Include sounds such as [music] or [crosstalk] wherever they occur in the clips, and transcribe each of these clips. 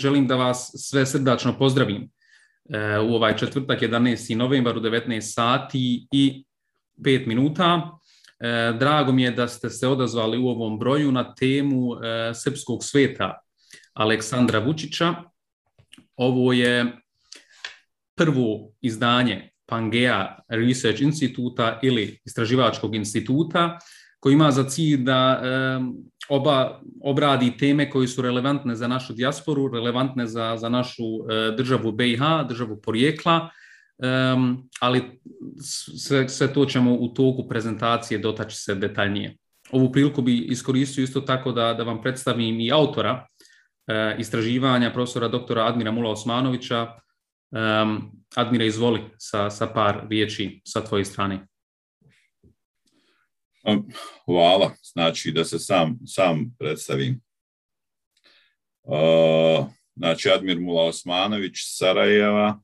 želim da vas sve srdačno pozdravim e, u ovaj četvrtak 11. novembar u 19 sati i 5 minuta. E, drago mi je da ste se odazvali u ovom broju na temu e, srpskog sveta Aleksandra Vučića. Ovo je prvo izdanje Pangea Research Instituta ili istraživačkog instituta koji ima za cilj da oba obradi teme koje su relevantne za našu dijasporu, relevantne za, za našu e, državu BiH, državu porijekla, ali sve, sve to ćemo u toku prezentacije dotaći se detaljnije. Ovu priliku bi iskoristio isto tako da, da vam predstavim i autora e, istraživanja profesora doktora Admira Mula Osmanovića. Admira, izvoli sa, sa par riječi sa tvoje strane. Hvala, znači da se sam, sam predstavim. Znači, Admir Mula Osmanović, Sarajeva,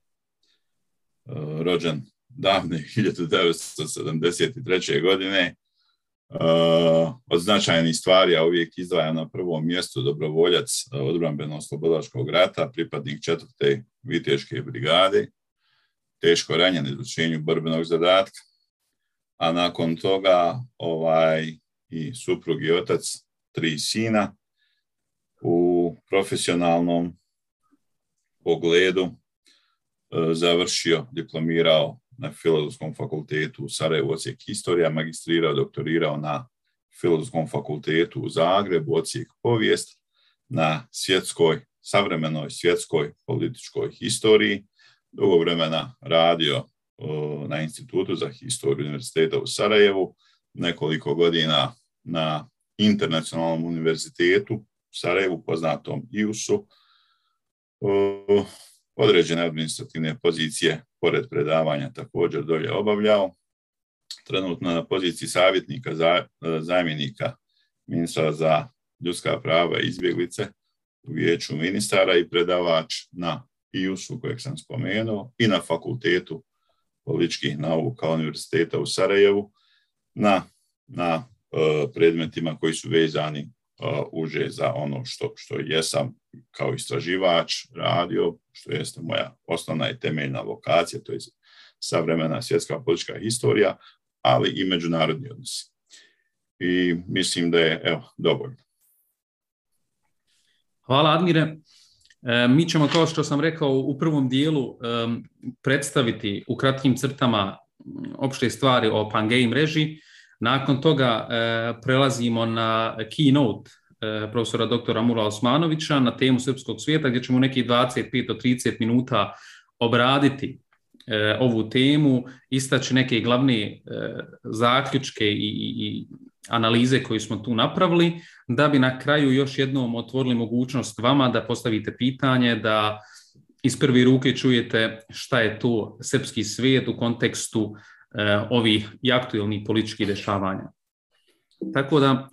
rođen davne [laughs] 1973. godine. Od značajnih stvari, ja uvijek izdvajam na prvom mjestu dobrovoljac odbrambeno-slobodačkog rata, pripadnik četvrte viteške brigade, teško ranjen izvršenju borbenog zadatka, a nakon toga ovaj i suprug i otac tri sina u profesionalnom pogledu e, završio, diplomirao na Filozofskom fakultetu u Sarajevu, ocijek historija, magistrirao, doktorirao na Filozofskom fakultetu u Zagrebu, ocijek povijest, na svjetskoj, savremenoj svjetskoj političkoj historiji, dugo vremena radio na Institutu za historiju univerziteta u Sarajevu, nekoliko godina na Internacionalnom univerzitetu u Sarajevu, poznatom IUS-u, određene administrativne pozicije pored predavanja također dolje obavljao. Trenutno na poziciji savjetnika zamjenika ministra za ljudska prava i izbjeglice u vijeću ministara i predavač na IUS-u kojeg sam spomenuo i na fakultetu političkih nauka univerziteta u Sarajevu na, na e, predmetima koji su vezani e, uže za ono što, što jesam kao istraživač radio, što jeste moja osnovna i temeljna vokacija, to je savremena svjetska politička historija, ali i međunarodni odnosi. I mislim da je evo, dovoljno. Hvala Admire. E, mi ćemo, kao što sam rekao u prvom dijelu, predstaviti u kratkim crtama opšte stvari o Pangei mreži. Nakon toga e, prelazimo na keynote e, profesora doktora Mura Osmanovića na temu srpskog svijeta gdje ćemo neki 25 do 30 minuta obraditi ovu temu, istaći neke glavne zaključke i, i analize koje smo tu napravili, da bi na kraju još jednom otvorili mogućnost vama da postavite pitanje, da iz prve ruke čujete šta je to srpski svijet u kontekstu eh, ovih aktualnih političkih dešavanja. Tako da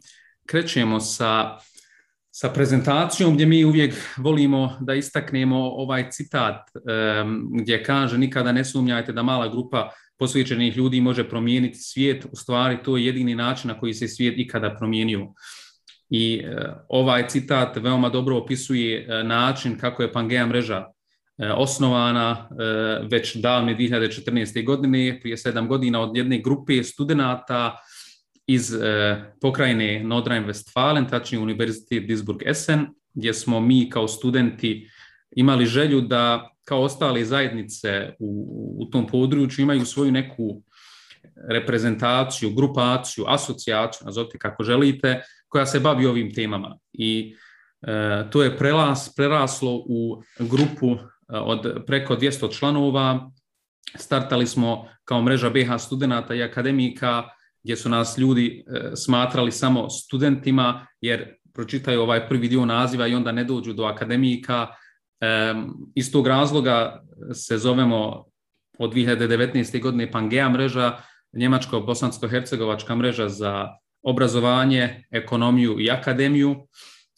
krećemo sa, sa prezentacijom gdje mi uvijek volimo da istaknemo ovaj citat eh, gdje kaže nikada ne sumnjajte da mala grupa posvećenih ljudi može promijeniti svijet, u stvari to je jedini način na koji se svijet ikada promijenio. I e, ovaj citat veoma dobro opisuje e, način kako je Pangea mreža e, osnovana već davne 2014. godine, prije sedam godina od jedne grupe studenata iz pokrajine Nordrhein-Westfalen, tačnije Univerzitet Duisburg-Essen, gdje smo mi kao studenti imali želju da kao ostale zajednice u, u tom području imaju svoju neku reprezentaciju, grupaciju, asocijaciju, nazovite kako želite, koja se bavi ovim temama. I e, to je prelas, preraslo u grupu e, od preko 200 članova. Startali smo kao mreža BH studenata i akademika, gdje su nas ljudi e, smatrali samo studentima, jer pročitaju ovaj prvi dio naziva i onda ne dođu do akademika, iz tog razloga se zovemo od 2019. godine Pangea mreža, Njemačko-Bosansko-Hercegovačka mreža za obrazovanje, ekonomiju i akademiju.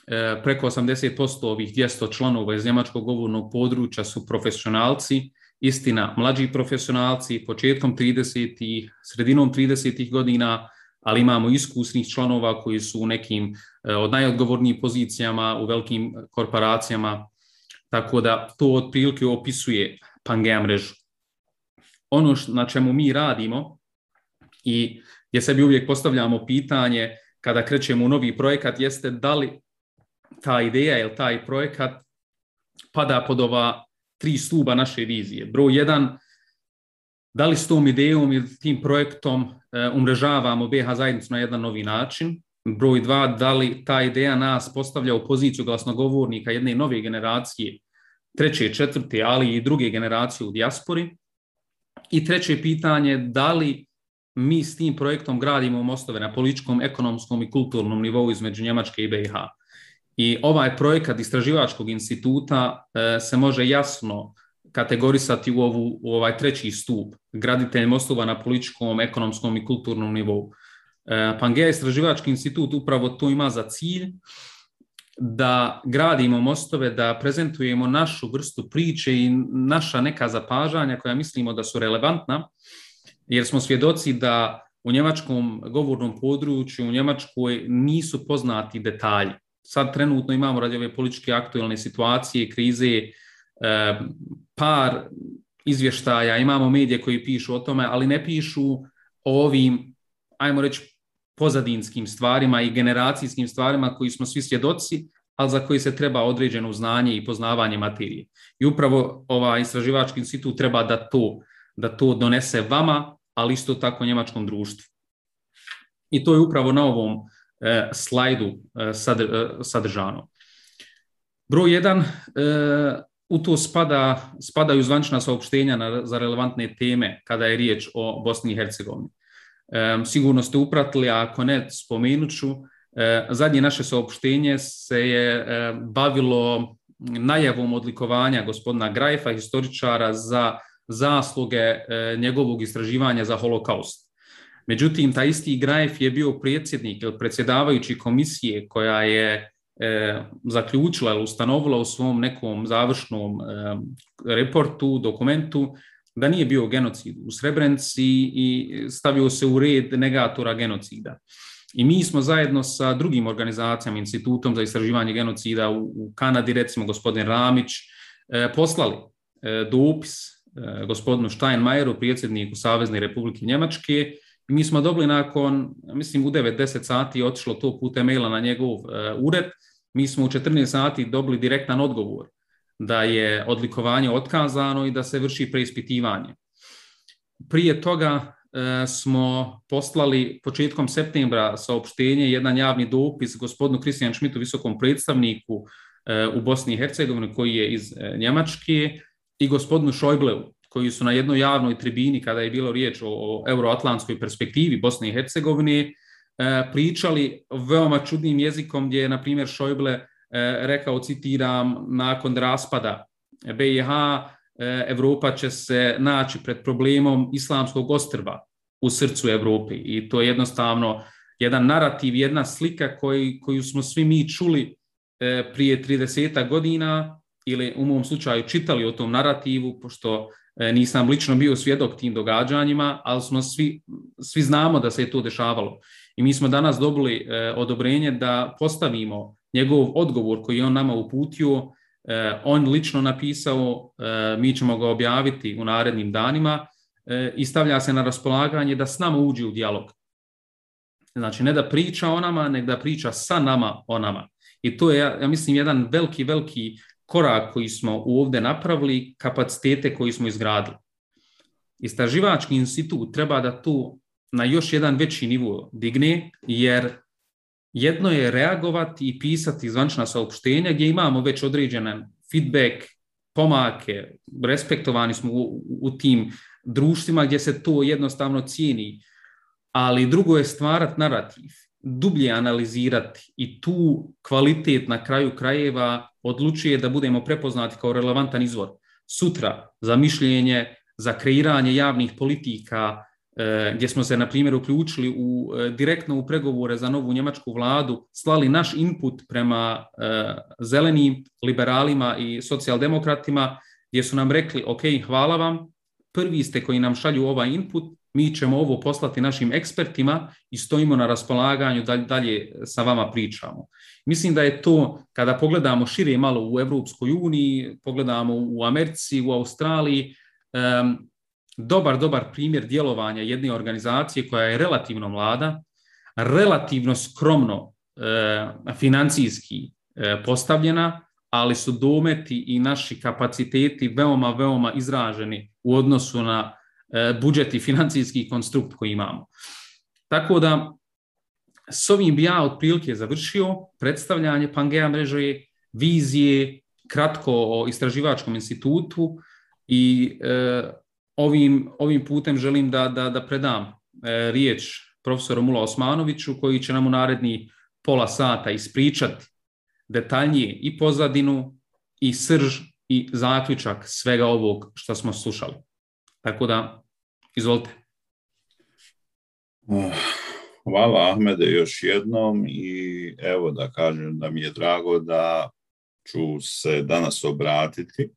E, preko 80% ovih 200 članova iz njemačkog govornog područja su profesionalci, istina mlađi profesionalci, početkom 30. sredinom 30. godina, ali imamo iskusnih članova koji su u nekim e, od najodgovornijih pozicijama u velikim korporacijama Tako da to otprilike opisuje Pangea mrežu. Ono na čemu mi radimo i gdje sebi uvijek postavljamo pitanje kada krećemo u novi projekat jeste da li ta ideja ili taj projekat pada pod ova tri stuba naše vizije. Broj jedan, da li s tom idejom i tim projektom e, umrežavamo BH zajednicu na jedan novi način. Broj dva, da li ta ideja nas postavlja u poziciju glasnogovornika jedne nove generacije, treće, četvrte, ali i druge generacije u dijaspori. I treće pitanje, da li mi s tim projektom gradimo mostove na političkom, ekonomskom i kulturnom nivou između Njemačke i BiH. I ovaj projekat istraživačkog instituta e, se može jasno kategorisati u, ovu, u ovaj treći stup, graditelj mostova na političkom, ekonomskom i kulturnom nivou. E, Pangea istraživački institut upravo to ima za cilj da gradimo mostove, da prezentujemo našu vrstu priče i naša neka zapažanja koja mislimo da su relevantna, jer smo svjedoci da u njemačkom govornom području, u Njemačkoj nisu poznati detalji. Sad trenutno imamo radi ove političke aktualne situacije, krize, e, par izvještaja, imamo medije koji pišu o tome, ali ne pišu o ovim, ajmo reći, pozadinskim stvarima i generacijskim stvarima koji smo svi svjedoci, ali za koji se treba određeno znanje i poznavanje materije. I upravo ovaj istraživački institut treba da to, da to donese vama, ali isto tako njemačkom društvu. I to je upravo na ovom e, slajdu e, e, sadržano. Broj jedan, u to spada, spadaju zvančna saopštenja za relevantne teme kada je riječ o Bosni i Hercegovini. Sigurno ste upratili, a ako ne, spomenut ću. Zadnje naše saopštenje se je bavilo najavom odlikovanja gospodina Grajfa, historičara, za zasluge njegovog istraživanja za holokaust. Međutim, taj isti Grajf je bio predsjednik ili predsjedavajući komisije koja je zaključila ili ustanovila u svom nekom završnom reportu, dokumentu, da nije bio genocid u Srebrenici i stavio se u red negatora genocida. I mi smo zajedno sa drugim organizacijama, Institutom za istraživanje genocida u, Kanadi, recimo gospodin Ramić, e, poslali e, dopis e, gospodinu Steinmeieru, predsjedniku Savezne republike Njemačke, i mi smo dobili nakon, mislim u 9-10 sati otišlo to putem maila na njegov ured, mi smo u 14 sati dobili direktan odgovor da je odlikovanje otkazano i da se vrši preispitivanje. Prije toga e, smo poslali početkom septembra saopštenje, jedan javni dopis gospodinu Kristijan Šmitu, visokom predstavniku e, u Bosni i Hercegovini koji je iz e, Njemačke i gospodinu Šojbleu koji su na jednoj javnoj tribini kada je bilo riječ o, euroatlantskoj perspektivi Bosne i Hercegovine pričali veoma čudnim jezikom gdje je na primjer Šojble rekao, citiram, nakon raspada BiH, e, Europa će se naći pred problemom islamskog ostrva u srcu Europe i to je jednostavno jedan narativ, jedna slika koji, koju smo svi mi čuli e, prije 30 godina ili u mom slučaju čitali o tom narativu, pošto nisam lično bio svjedok tim događanjima, ali smo svi, svi znamo da se je to dešavalo. I mi smo danas dobili odobrenje da postavimo njegov odgovor koji je on nama uputio, eh, on lično napisao, eh, mi ćemo ga objaviti u narednim danima eh, i stavlja se na raspolaganje da s nama uđe u dijalog. Znači, ne da priča o nama, nego da priča sa nama o nama. I to je, ja mislim, jedan veliki, veliki korak koji smo ovdje napravili, kapacitete koji smo izgradili. Istraživački institut treba da tu na još jedan veći nivo digne, jer jedno je reagovati i pisati zvančna saopštenja gdje imamo već određen feedback, pomake, respektovani smo u, u tim društvima gdje se to jednostavno cijeni, ali drugo je stvarati narativ, dublje analizirati i tu kvalitet na kraju krajeva odlučuje da budemo prepoznati kao relevantan izvor. Sutra za mišljenje, za kreiranje javnih politika, gdje smo se, na primjer, uključili u, e, direktno u pregovore za novu njemačku vladu, slali naš input prema e, zelenim liberalima i socijaldemokratima, gdje su nam rekli, ok, hvala vam, prvi ste koji nam šalju ovaj input, mi ćemo ovo poslati našim ekspertima i stojimo na raspolaganju da dalje sa vama pričamo. Mislim da je to, kada pogledamo šire malo u Europskoj uniji, pogledamo u Americi, u Australiji, dobar, dobar primjer djelovanja jedne organizacije koja je relativno mlada, relativno skromno e, financijski e, postavljena, ali su dometi i naši kapaciteti veoma, veoma izraženi u odnosu na e, budžet i financijski konstrukt koji imamo. Tako da, s ovim bi ja otprilike završio predstavljanje Pangea mreže, vizije, kratko o istraživačkom institutu i e, ovim, ovim putem želim da, da, da predam e, riječ profesoru Mula Osmanoviću koji će nam u naredni pola sata ispričati detaljnije i pozadinu i srž i zaključak svega ovog što smo slušali. Tako da, izvolite. Hvala Ahmede još jednom i evo da kažem da mi je drago da ću se danas obratiti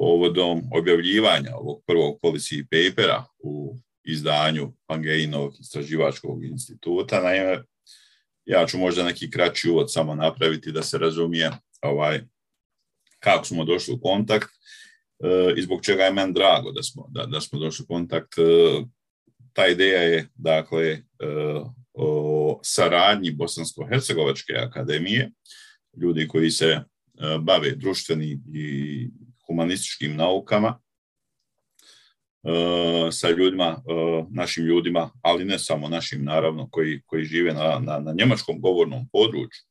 povodom objavljivanja ovog prvog policy papera u izdanju Pangeinovog istraživačkog instituta. Naime, ja ću možda neki kraći uvod samo napraviti da se razumije ovaj, kako smo došli u kontakt e, i zbog čega je meni drago da smo, da, da smo došli u kontakt. E, ta ideja je dakle e, o saradnji Bosansko-Hercegovačke akademije, ljudi koji se bave društvenim i humanističkim naukama, E, sa ljudima, e, našim ljudima, ali ne samo našim, naravno, koji, koji žive na, na, na njemačkom govornom području.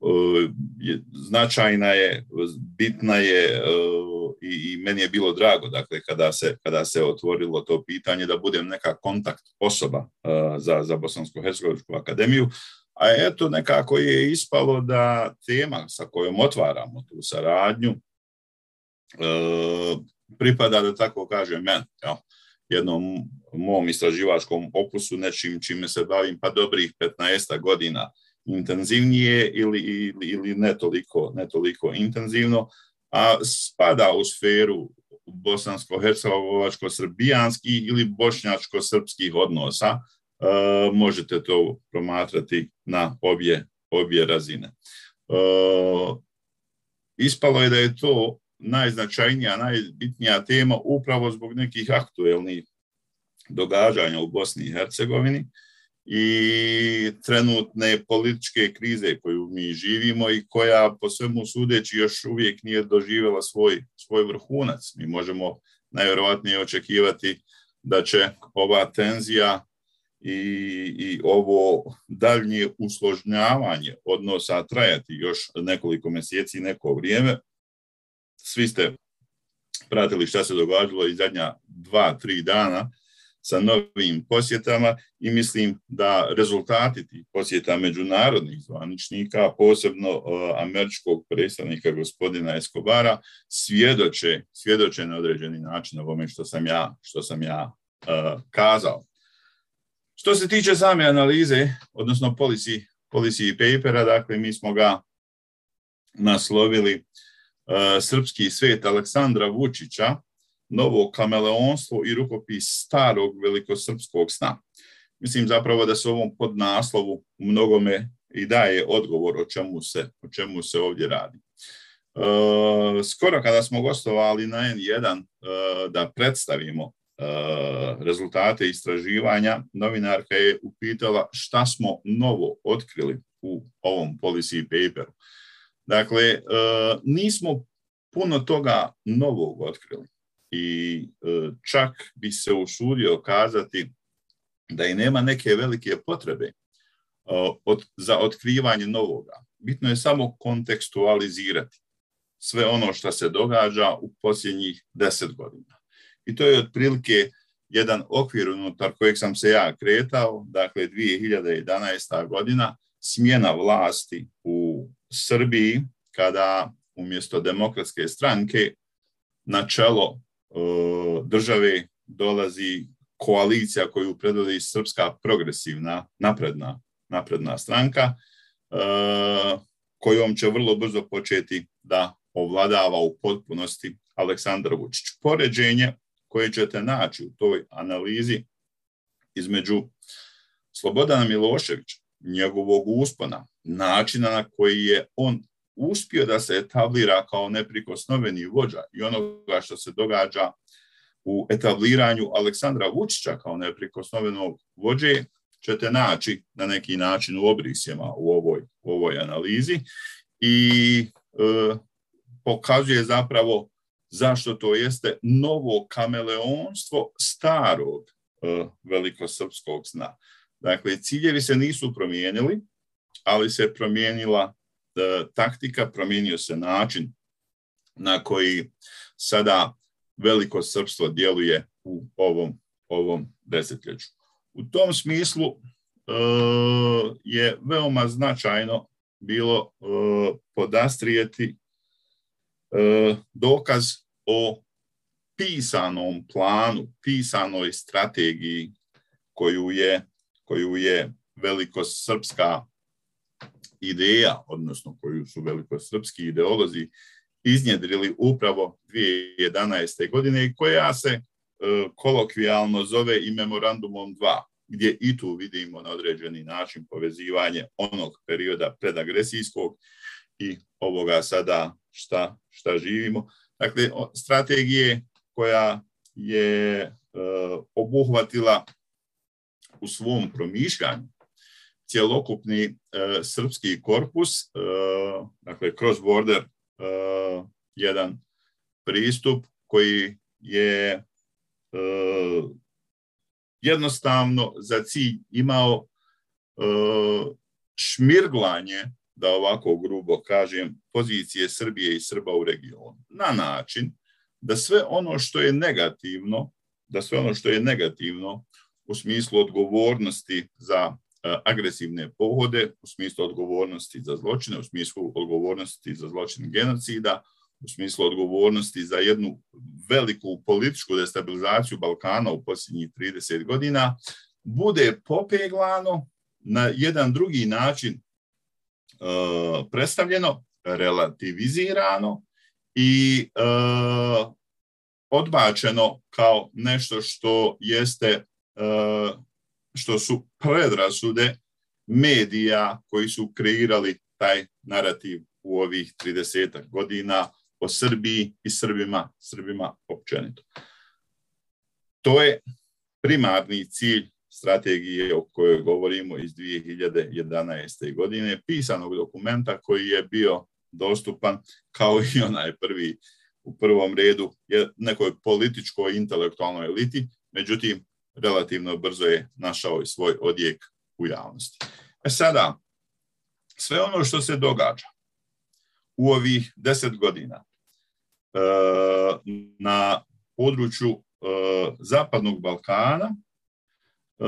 E, značajna je, bitna je i, i meni je bilo drago, dakle, kada se, kada se otvorilo to pitanje da budem neka kontakt osoba za, za Bosansko-Hercegovičku akademiju, a eto nekako je ispalo da tema sa kojom otvaramo tu saradnju pripada, da tako kažem, ja, jednom mom istraživačkom opusu, nečim čime se bavim pa dobrih 15 godina intenzivnije ili, ili, ili ne, toliko, ne toliko intenzivno, a spada u sferu bosansko-hercegovačko-srbijanskih ili bošnjačko-srpskih odnosa. E, možete to promatrati na obje, obje razine. E, ispalo je da je to najznačajnija, najbitnija tema upravo zbog nekih aktuelnih događanja u Bosni i Hercegovini i trenutne političke krize koju mi živimo i koja po svemu sudeći još uvijek nije doživjela svoj, svoj vrhunac. Mi možemo najvjerojatnije očekivati da će ova tenzija i, i ovo daljnje usložnjavanje odnosa trajati još nekoliko mjeseci, neko vrijeme, svi ste pratili šta se događalo i zadnja dva, tri dana sa novim posjetama i mislim da rezultati tih posjeta međunarodnih zvaničnika, posebno uh, američkog predstavnika gospodina Escobara, svjedoče, svjedoče na određeni način ovome što sam ja, što sam ja uh, kazao. Što se tiče same analize, odnosno policy, policy papera, dakle mi smo ga naslovili E, srpski svet Aleksandra Vučića, novo kameleonstvo i rukopis starog velikosrpskog sna. Mislim zapravo da se ovom podnaslovu u mnogome i daje odgovor o čemu se, o čemu se ovdje radi. E, skoro kada smo gostovali na N1 e, da predstavimo rezultate istraživanja, novinarka je upitala šta smo novo otkrili u ovom policy paperu. Dakle, e, nismo puno toga novog otkrili i e, čak bi se usudio kazati da i nema neke velike potrebe e, za otkrivanje novoga. Bitno je samo kontekstualizirati sve ono što se događa u posljednjih deset godina. I to je otprilike jedan okvir unutar kojeg sam se ja kretao, dakle 2011. godina, smjena vlasti u Srbiji kada umjesto demokratske stranke na čelo e, države dolazi koalicija koju predvodi Srpska progresivna napredna, napredna stranka e, kojom će vrlo brzo početi da ovladava u potpunosti Aleksandar Vučić. Poređenje koje ćete naći u toj analizi između Slobodana Miloševića, njegovog uspona, načina na koji je on uspio da se etablira kao neprikosnoveni vođa i onoga što se događa u etabliranju Aleksandra Vučića kao neprikosnovenog vođe, ćete naći na neki način u obrisjema u ovoj, u ovoj analizi i e, pokazuje zapravo zašto to jeste novo kameleonstvo starog e, velikosrpskog sna. Dakle, ciljevi se nisu promijenili, ali se promijenila e, taktika, promijenio se način na koji sada veliko srpstvo djeluje u ovom, ovom desetljeću. U tom smislu e, je veoma značajno bilo e, podastrijeti e, dokaz o pisanom planu, pisanoj strategiji koju je, koju je velikosrpska ideja, odnosno koju su velikosrpski ideolozi iznjedrili upravo 2011. godine koja se e, kolokvijalno zove i memorandumom 2, gdje i tu vidimo na određeni način povezivanje onog perioda predagresijskog i ovoga sada šta, šta živimo. Dakle, strategije koja je e, obuhvatila u svom promišljanju cjelokupni e, srpski korpus, e, dakle, cross border uh, jedan pristup koji je jednostavno za cilj imao šmirglanje, da ovako grubo kažem, pozicije Srbije i Srba u regionu. Na način da sve ono što je negativno, da sve ono što je negativno u smislu odgovornosti za E, agresivne pohode u smislu odgovornosti za zločine, u smislu odgovornosti za zločin genocida, u smislu odgovornosti za jednu veliku političku destabilizaciju Balkana u posljednjih 30 godina, bude popeglano na jedan drugi način e, predstavljeno, relativizirano i e, odbačeno kao nešto što jeste što su predrasude medija koji su kreirali taj narativ u ovih 30 godina o Srbiji i Srbima, Srbima općenito. To je primarni cilj strategije o kojoj govorimo iz 2011. godine, pisanog dokumenta koji je bio dostupan kao i onaj prvi u prvom redu je nekoj političkoj intelektualnoj eliti, međutim relativno brzo je našao i svoj odjek u javnosti. E sada, sve ono što se događa u ovih deset godina e, na području e, Zapadnog Balkana e,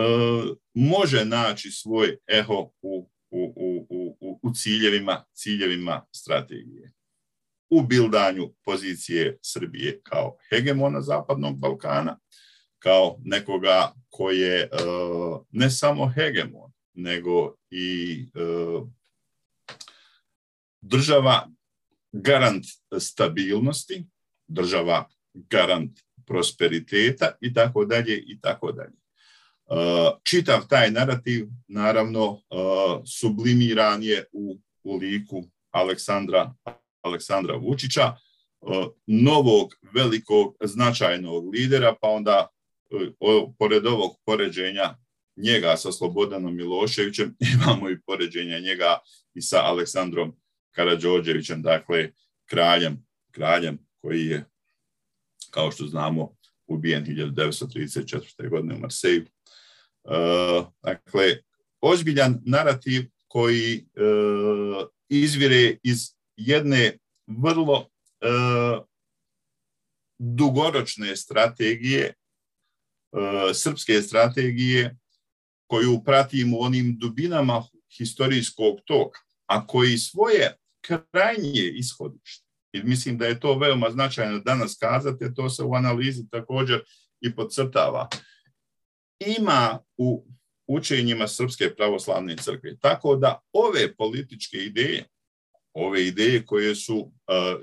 može naći svoj eho u, u, u, u, u ciljevima, ciljevima strategije. U bildanju pozicije Srbije kao hegemona Zapadnog Balkana, kao nekoga ko je e, ne samo hegemon, nego i e, država garant stabilnosti, država garant prosperiteta i tako dalje i tako dalje. E, čitav taj narativ naravno sublimiran je u, u liku Aleksandra, Aleksandra Vučića, novog velikog značajnog lidera, pa onda pored ovog poređenja njega sa Slobodanom Miloševićem, [laughs] imamo i poređenja njega i sa Aleksandrom Karadžođevićem, dakle kraljem, kraljem koji je, kao što znamo, ubijen 1934. godine u Marseju. Uh, dakle, ozbiljan narativ koji uh, izvire iz jedne vrlo uh, dugoročne strategije E, srpske strategije koju pratimo onim dubinama historijskog toka, a koji svoje krajnje ishodište, i mislim da je to veoma značajno danas kazati, to se u analizi također i podcrtava, ima u učenjima Srpske pravoslavne crkve. Tako da ove političke ideje, ove ideje koje su uh,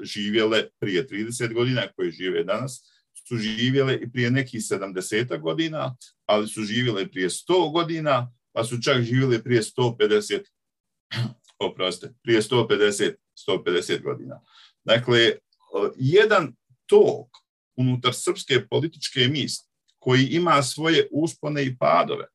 živjele prije 30 godina, koje žive danas, su živjele i prije nekih 70 godina, ali su živjele prije 100 godina, pa su čak živjeli prije 150, [clears throat] oproste, prije 150, 150 godina. Dakle, jedan tok unutar srpske političke misli koji ima svoje uspone i padove.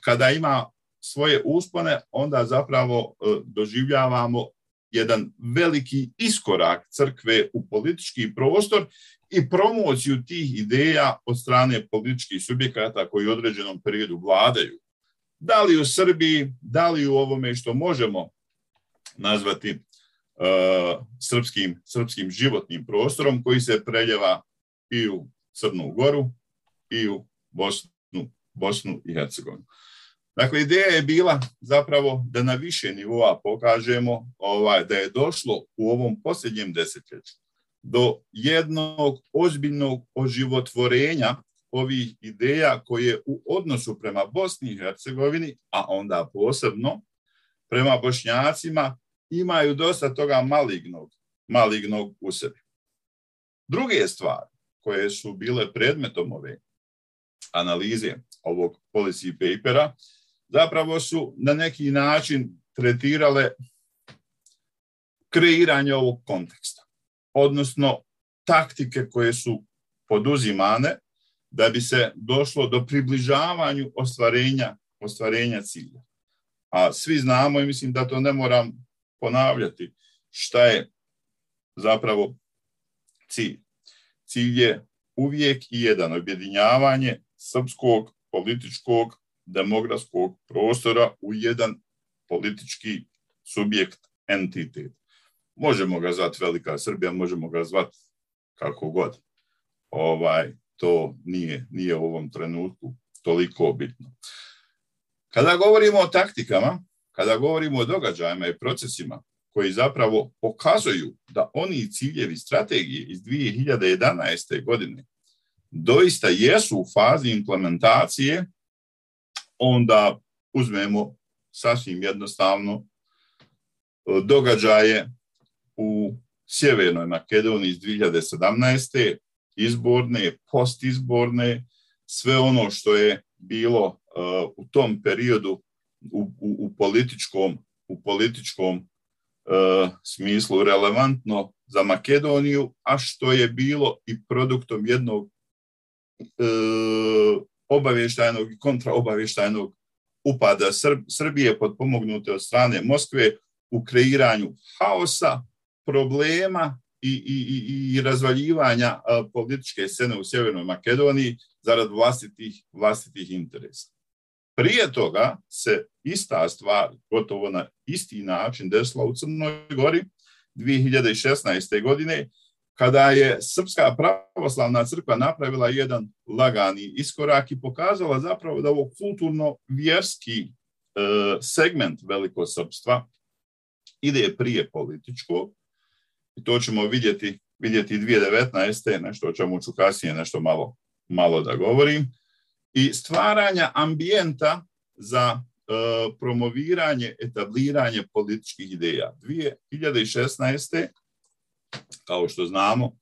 Kada ima svoje uspone, onda zapravo doživljavamo jedan veliki iskorak crkve u politički prostor i promociju tih ideja od strane političkih subjekata koji u određenom periodu vladaju. Da li u Srbiji, da li u ovome što možemo nazvati uh, srpskim, srpskim životnim prostorom koji se preljeva i u Crnu Goru i u Bosnu, Bosnu i Hercegovinu. Dakle, ideja je bila zapravo da na više nivoa pokažemo ovaj, da je došlo u ovom posljednjem desetljeću do jednog ozbiljnog oživotvorenja ovih ideja koje u odnosu prema Bosni i Hercegovini, a onda posebno prema Bošnjacima, imaju dosta toga malignog, malignog u sebi. Druge stvari koje su bile predmetom ove analize ovog policy papera zapravo su na neki način tretirale kreiranje ovog konteksta, odnosno taktike koje su poduzimane da bi se došlo do približavanju ostvarenja, ostvarenja cilja. A svi znamo i mislim da to ne moram ponavljati šta je zapravo cilj. Cilj je uvijek i jedan objedinjavanje srpskog političkog demografskog prostora u jedan politički subjekt, entitet. Možemo ga zvati Velika Srbija, možemo ga zvati kako god. Ovaj, to nije, nije u ovom trenutku toliko bitno. Kada govorimo o taktikama, kada govorimo o događajima i procesima koji zapravo pokazuju da oni ciljevi strategije iz 2011. godine doista jesu u fazi implementacije onda uzmemo sasvim jednostavno e, događaje u Sjevernoj Makedoniji iz 2017. izborne, postizborne, sve ono što je bilo e, u tom periodu u, u, u političkom, u političkom uh, smislu relevantno za Makedoniju, a što je bilo i produktom jednog uh, obavještajnog i kontraobavještajnog upada Srbije podpomognute od strane Moskve u kreiranju haosa, problema i, i, i razvaljivanja političke scene u Sjevernoj Makedoniji zarad vlastitih, vlastitih interesa. Prije toga se ista stvar, gotovo na isti način, desila u Crnoj Gori 2016. godine, kada je Srpska pravoslavna crkva napravila jedan lagani iskorak i pokazala zapravo da ovo kulturno-vjerski e, segment velikosrpstva ide prije političkog i to ćemo vidjeti, vidjeti 2019. nešto o čemu ću kasnije nešto malo, malo da govorim i stvaranja ambijenta za e, promoviranje, etabliranje političkih ideja. 2016 kao što znamo,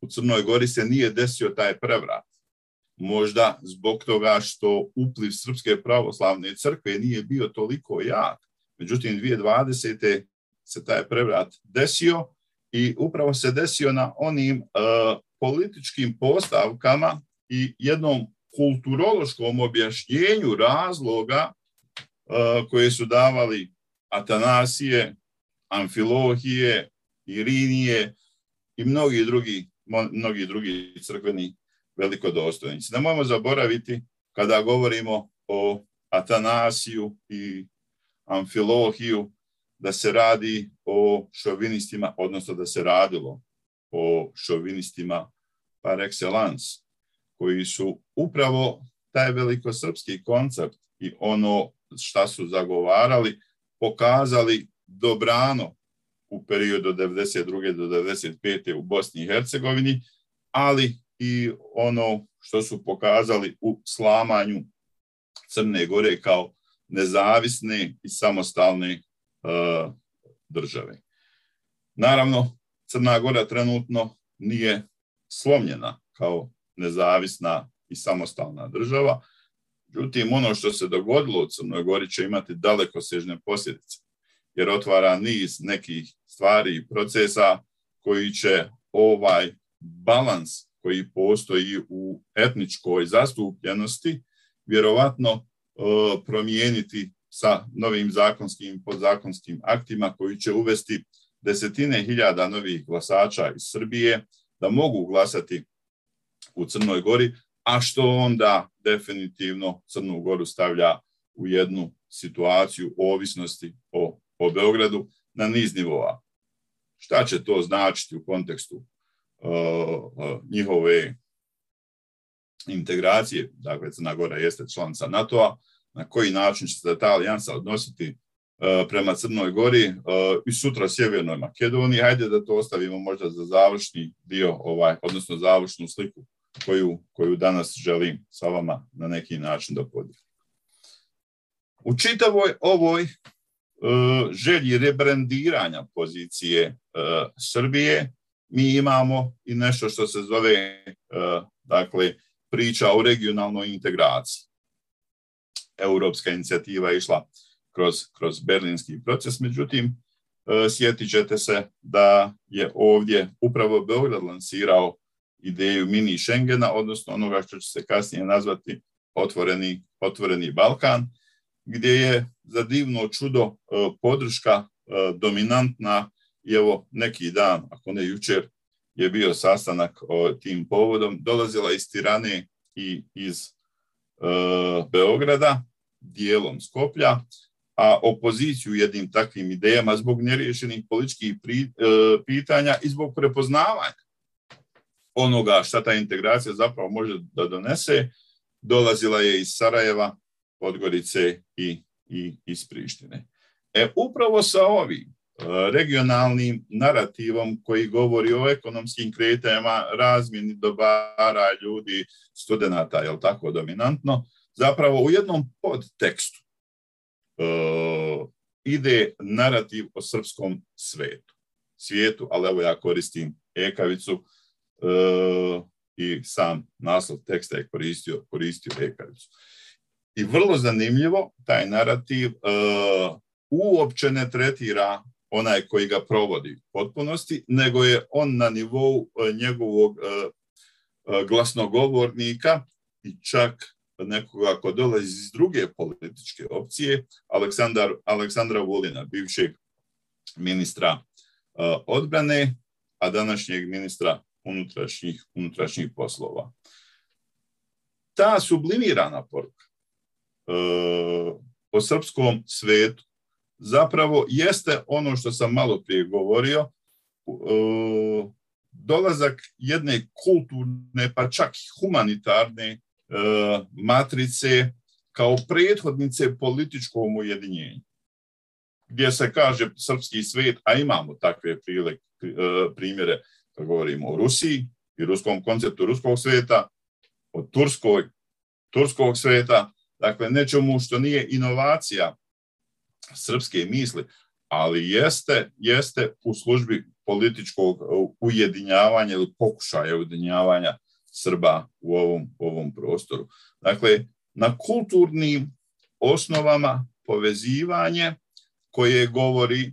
u Crnoj Gori se nije desio taj prevrat. Možda zbog toga što upliv Srpske pravoslavne crkve nije bio toliko jak. Međutim, 2020. se taj prevrat desio i upravo se desio na onim uh, političkim postavkama i jednom kulturološkom objašnjenju razloga uh, koje su davali Atanasije, Amfilohije, Irinije i mnogi drugi, mnogi drugi crkveni velikodostojnici. Nemojmo zaboraviti kada govorimo o Atanasiju i Amfilohiju da se radi o šovinistima, odnosno da se radilo o šovinistima par excellence, koji su upravo taj velikosrpski koncept i ono šta su zagovarali pokazali dobrano u periodu od 92. do 95. u Bosni i Hercegovini, ali i ono što su pokazali u slamanju Crne Gore kao nezavisne i samostalne države. Naravno, Crna Gora trenutno nije slomljena kao nezavisna i samostalna država. Međutim, ono što se dogodilo u Crnoj Gori će imati dalekosežne posljedice, jer otvara niz nekih stvari i procesa koji će ovaj balans koji postoji u etničkoj zastupljenosti vjerovatno e, promijeniti sa novim zakonskim i podzakonskim aktima koji će uvesti desetine hiljada novih glasača iz Srbije da mogu glasati u Crnoj Gori, a što onda definitivno Crnu Goru stavlja u jednu situaciju ovisnosti o, o Beogradu na niz nivoa. Šta će to značiti u kontekstu uh, njihove integracije, dakle Crna Gora jeste članica NATO-a, na koji način će se ta alijansa odnositi uh, prema Crnoj Gori uh, i sutra Sjevernoj Makedoniji. Hajde da to ostavimo možda za završni dio, ovaj, odnosno završnu sliku koju, koju danas želim sa vama na neki način da podijelim. U čitavoj ovoj uh, želji rebrandiranja pozicije Srbije mi imamo i nešto što se zove dakle, priča o regionalnoj integraciji. Europska inicijativa išla kroz, kroz berlinski proces, međutim, e, sjetit ćete se da je ovdje upravo Beograd lansirao ideju mini Schengena, odnosno onoga što će se kasnije nazvati otvoreni, otvoreni Balkan, gdje je za divno čudo e, podrška e, dominantna. I evo neki dan, ako ne jučer, je bio sastanak o tim povodom, dolazila iz Tirane i iz e, Beograda, dijelom Skoplja, a opoziciju jednim takvim idejama zbog neriješenih političkih pri, e, pitanja i zbog prepoznavanja onoga šta ta integracija zapravo može da donese, dolazila je iz Sarajeva, Podgorice i, i iz Prištine. E, upravo sa ovim regionalnim narativom koji govori o ekonomskim kretanjima, razmjeni dobara ljudi, studenta, je tako dominantno, zapravo u jednom podtekstu uh, ide narativ o srpskom svetu. Svijetu, ali evo ja koristim ekavicu uh, i sam naslov teksta je koristio, koristio ekavicu. I vrlo zanimljivo, taj narativ uh, uopće ne tretira onaj koji ga provodi u potpunosti, nego je on na nivou e, njegovog e, e, glasnogovornika i čak nekoga ko dolazi iz druge političke opcije, Aleksandar, Aleksandra Vulina, bivšeg ministra odbrane, a današnjeg ministra unutrašnjih, unutrašnjih poslova. Ta sublimirana poruka o srpskom svetu zapravo jeste ono što sam malo prije govorio, e, dolazak jedne kulturne, pa čak humanitarne e, matrice kao prethodnice političkom ujedinjenju. Gdje se kaže srpski svet, a imamo takve e, primjere, kad govorimo o Rusiji i ruskom konceptu ruskog sveta, o Turskoj, turskog sveta, dakle nečemu što nije inovacija srpske misli, ali jeste, jeste u službi političkog ujedinjavanja ili pokušaja ujedinjavanja Srba u ovom, ovom prostoru. Dakle, na kulturnim osnovama povezivanje koje govori,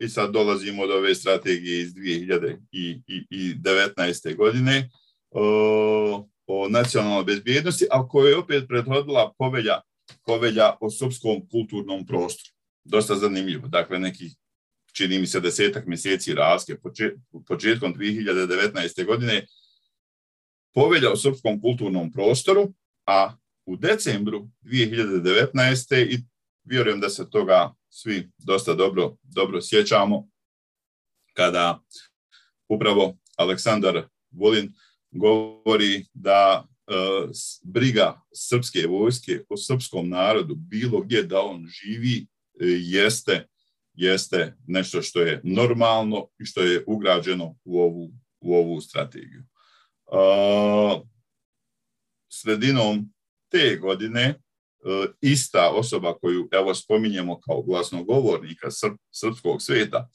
i sad dolazimo do ove strategije iz 2019. godine, o, o nacionalnoj bezbjednosti, a koje je opet prethodila povelja, povelja o srpskom kulturnom prostoru dosta zanimljivo. Dakle, neki čini mi se desetak mjeseci raske početkom 2019. godine povelja o srpskom kulturnom prostoru, a u decembru 2019. i vjerujem da se toga svi dosta dobro, dobro sjećamo, kada upravo Aleksandar Volin govori da e, briga srpske vojske o srpskom narodu bilo gdje da on živi jeste, jeste nešto što je normalno i što je ugrađeno u ovu, u ovu strategiju. Sredinom te godine ista osoba koju evo spominjemo kao glasnogovornika srpskog sveta,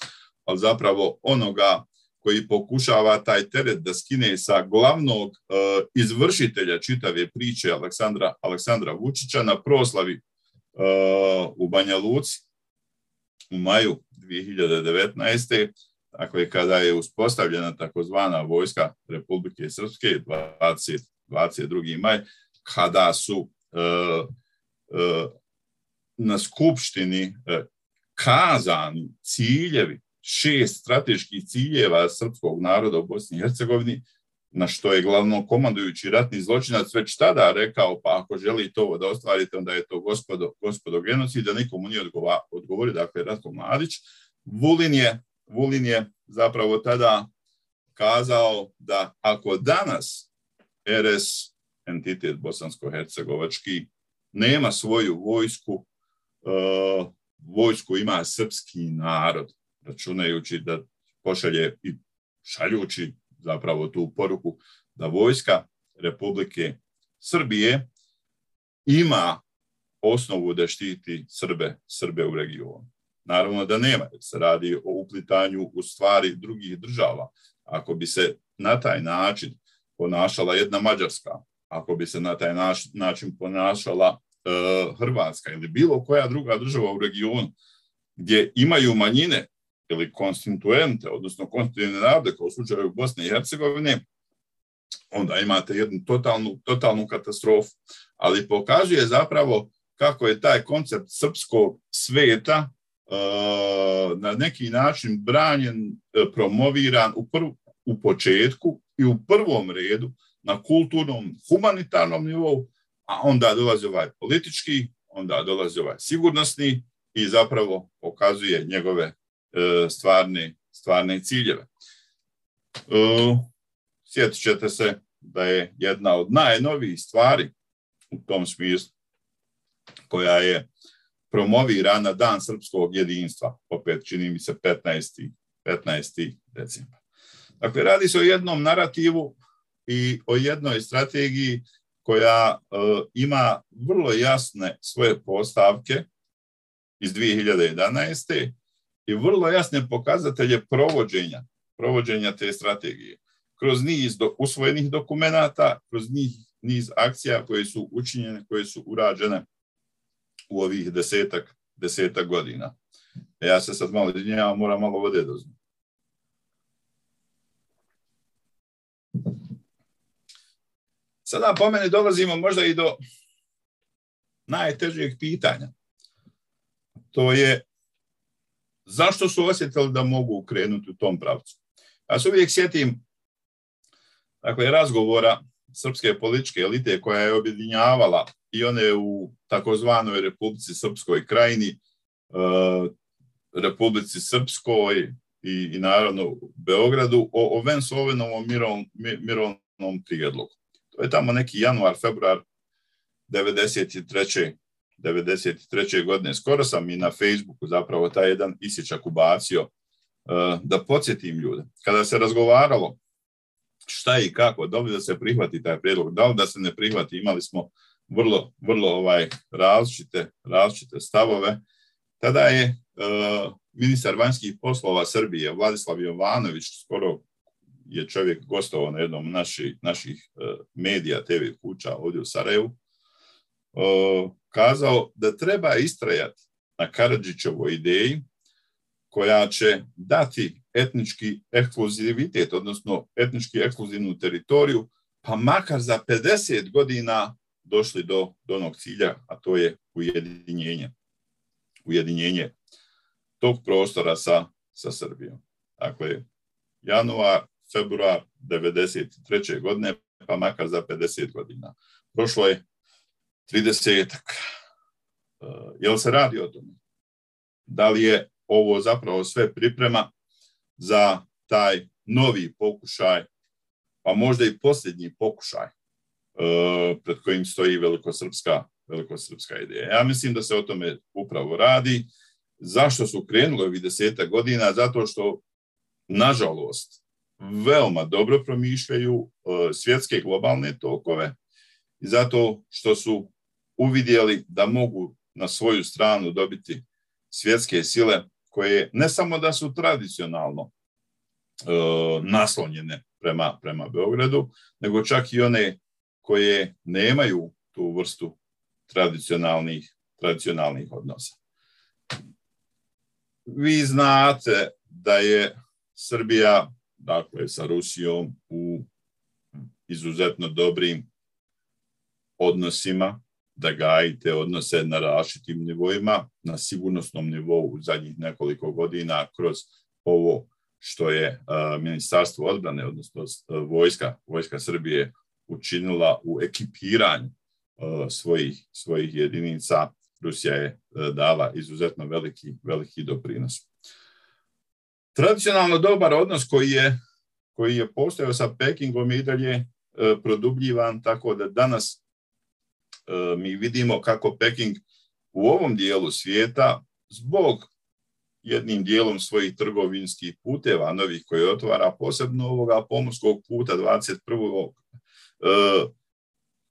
ali zapravo onoga koji pokušava taj teret da skine sa glavnog uh, izvršitelja čitave priče Aleksandra, Aleksandra Vučića na proslavi uh, u Banja Luci u maju 2019. Dakle, kada je uspostavljena takozvana vojska Republike Srpske 20, 22. maj, kada su uh, uh, na skupštini uh, kazani ciljevi šest strateških ciljeva srpskog naroda u Bosni i Hercegovini, na što je glavno komandujući ratni zločinac već tada rekao, pa ako želi to da ostvarite, onda je to gospodo, gospodo genocida, nikomu nije odgova, odgovori, dakle, Ratko Mladić. Vulin je, Vulin je zapravo tada kazao da ako danas RS, entitet bosansko-hercegovački, nema svoju vojsku, uh, vojsku ima srpski narod, računajući da pošalje i šaljući zapravo tu poruku da vojska Republike Srbije ima osnovu da štiti Srbe, Srbe u regionu. Naravno da nema, jer se radi o uplitanju u stvari drugih država. Ako bi se na taj način ponašala jedna Mađarska, ako bi se na taj način ponašala uh, Hrvatska ili bilo koja druga država u regionu, gdje imaju manjine ili konstituente, odnosno konstitutivne narode, kao u slučaju Bosne i Hercegovine, onda imate jednu totalnu, totalnu katastrofu. Ali pokazuje zapravo kako je taj koncept srpskog sveta na neki način branjen, e, promoviran u, prv, u početku i u prvom redu na kulturnom, humanitarnom nivou, a onda dolazi ovaj politički, onda dolazi ovaj sigurnosni i zapravo pokazuje njegove E, stvarne, stvarne ciljeve. E, sjetit ćete se da je jedna od najnovijih stvari u tom smislu koja je promovirana dan srpskog jedinstva, opet čini mi se 15. 15. decembra. Dakle, radi se o jednom narativu i o jednoj strategiji koja uh, ima vrlo jasne svoje postavke iz 2011 i vrlo jasne pokazatelje provođenja, provođenja te strategije. Kroz niz do, usvojenih dokumenata, kroz niz, niz akcija koje su učinjene, koje su urađene u ovih desetak, desetak godina. E, ja se sad malo izvinjavam, moram malo vode dozvati. Sada po meni dolazimo možda i do najtežijeg pitanja. To je zašto su osjetili da mogu krenuti u tom pravcu. Ja se uvijek sjetim dakle, razgovora srpske političke elite koja je objedinjavala i one u takozvanoj Republici Srpskoj krajini, uh, Republici Srpskoj i, i naravno Beogradu o, o Vensovenovom mirovnom prijedlogu. To je tamo neki januar, februar 93. 93. godine. Skoro sam i na Facebooku zapravo taj jedan isječak ubacio uh, da podsjetim ljude. Kada se razgovaralo šta i kako, da li da se prihvati taj prijedlog, da li da se ne prihvati, imali smo vrlo, vrlo ovaj različite, različite stavove. Tada je uh, ministar vanjskih poslova Srbije, Vladislav Jovanović, skoro je čovjek gostovao na jednom naši, naših uh, medija, TV kuća ovdje u Sarajevu, uh, kazao da treba istrajati na Karadžićovoj ideji koja će dati etnički ekskluzivitet, odnosno etnički ekskluzivnu teritoriju, pa makar za 50 godina došli do, do onog cilja, a to je ujedinjenje. Ujedinjenje tog prostora sa, sa Srbijom. Dakle, januar, februar 93. godine, pa makar za 50 godina. Prošlo je 30 uh, Jel se radi o tome? Da li je ovo zapravo sve priprema za taj novi pokušaj, pa možda i posljednji pokušaj uh, pred kojim stoji velikosrpska, velikosrpska ideja. Ja mislim da se o tome upravo radi. Zašto su krenuli ovih deseta godina? Zato što, nažalost, veoma dobro promišljaju uh, svjetske globalne tokove i zato što su uvidjeli da mogu na svoju stranu dobiti svjetske sile koje ne samo da su tradicionalno naslonjene prema, prema Beogradu, nego čak i one koje nemaju tu vrstu tradicionalnih, tradicionalnih odnosa. Vi znate da je Srbija, dakle, sa Rusijom u izuzetno dobrim odnosima, da gajite odnose na različitim nivoima, na sigurnosnom nivou u zadnjih nekoliko godina kroz ovo što je Ministarstvo odbrane, odnosno vojska, vojska Srbije učinila u ekipiranju svojih, svojih jedinica, Rusija je dala izuzetno veliki, veliki doprinos. Tradicionalno dobar odnos koji je, koji je postojao sa Pekingom i dalje produbljivan, tako da danas mi vidimo kako Peking u ovom dijelu svijeta zbog jednim dijelom svojih trgovinskih puteva novih koje otvara, posebno ovoga pomorskog puta 21. Uh,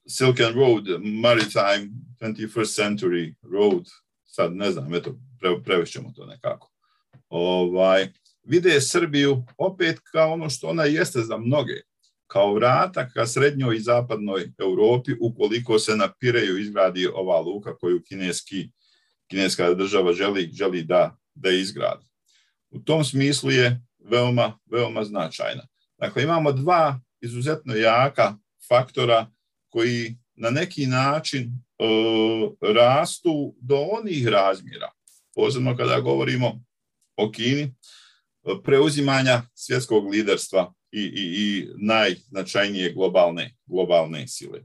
Silken Road, Maritime 21st Century Road, sad ne znam, eto, pre, prevešćemo to nekako. Ovaj, vide Srbiju opet kao ono što ona jeste za mnoge, kao vrata ka srednjoj i zapadnoj Europi ukoliko se na Pireju izgradi ova luka koju kineski, kineska država želi, želi da, da izgradi. U tom smislu je veoma, veoma značajna. Dakle, imamo dva izuzetno jaka faktora koji na neki način e, rastu do onih razmjera, posebno kada govorimo o Kini, preuzimanja svjetskog liderstva i, i, i najznačajnije globalne, globalne sile.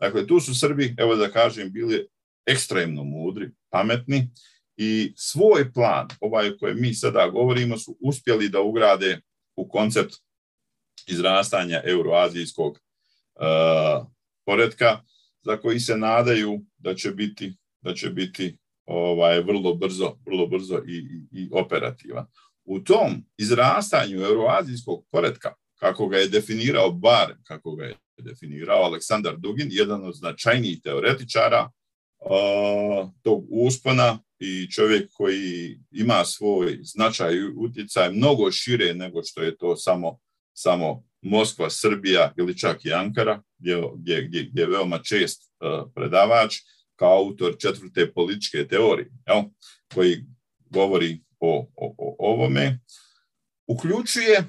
Dakle, tu su Srbi, evo da kažem, bili ekstremno mudri, pametni i svoj plan, ovaj koji mi sada govorimo, su uspjeli da ugrade u koncept izrastanja euroazijskog uh, poredka, za koji se nadaju da će biti, da će biti ovaj, vrlo brzo, vrlo brzo i, i, i operativan. U tom izrastanju euroazijskog poredka kako ga je definirao, bar kako ga je definirao Aleksandar Dugin, jedan od značajnijih teoretičara uh, tog uspona i čovjek koji ima svoj značaj i utjecaj mnogo šire nego što je to samo, samo Moskva, Srbija ili čak i Ankara, gdje, gdje, gdje, gdje je veoma čest uh, predavač kao autor četvrte političke teorije, jel? koji govori o, o, o ovome, uključuje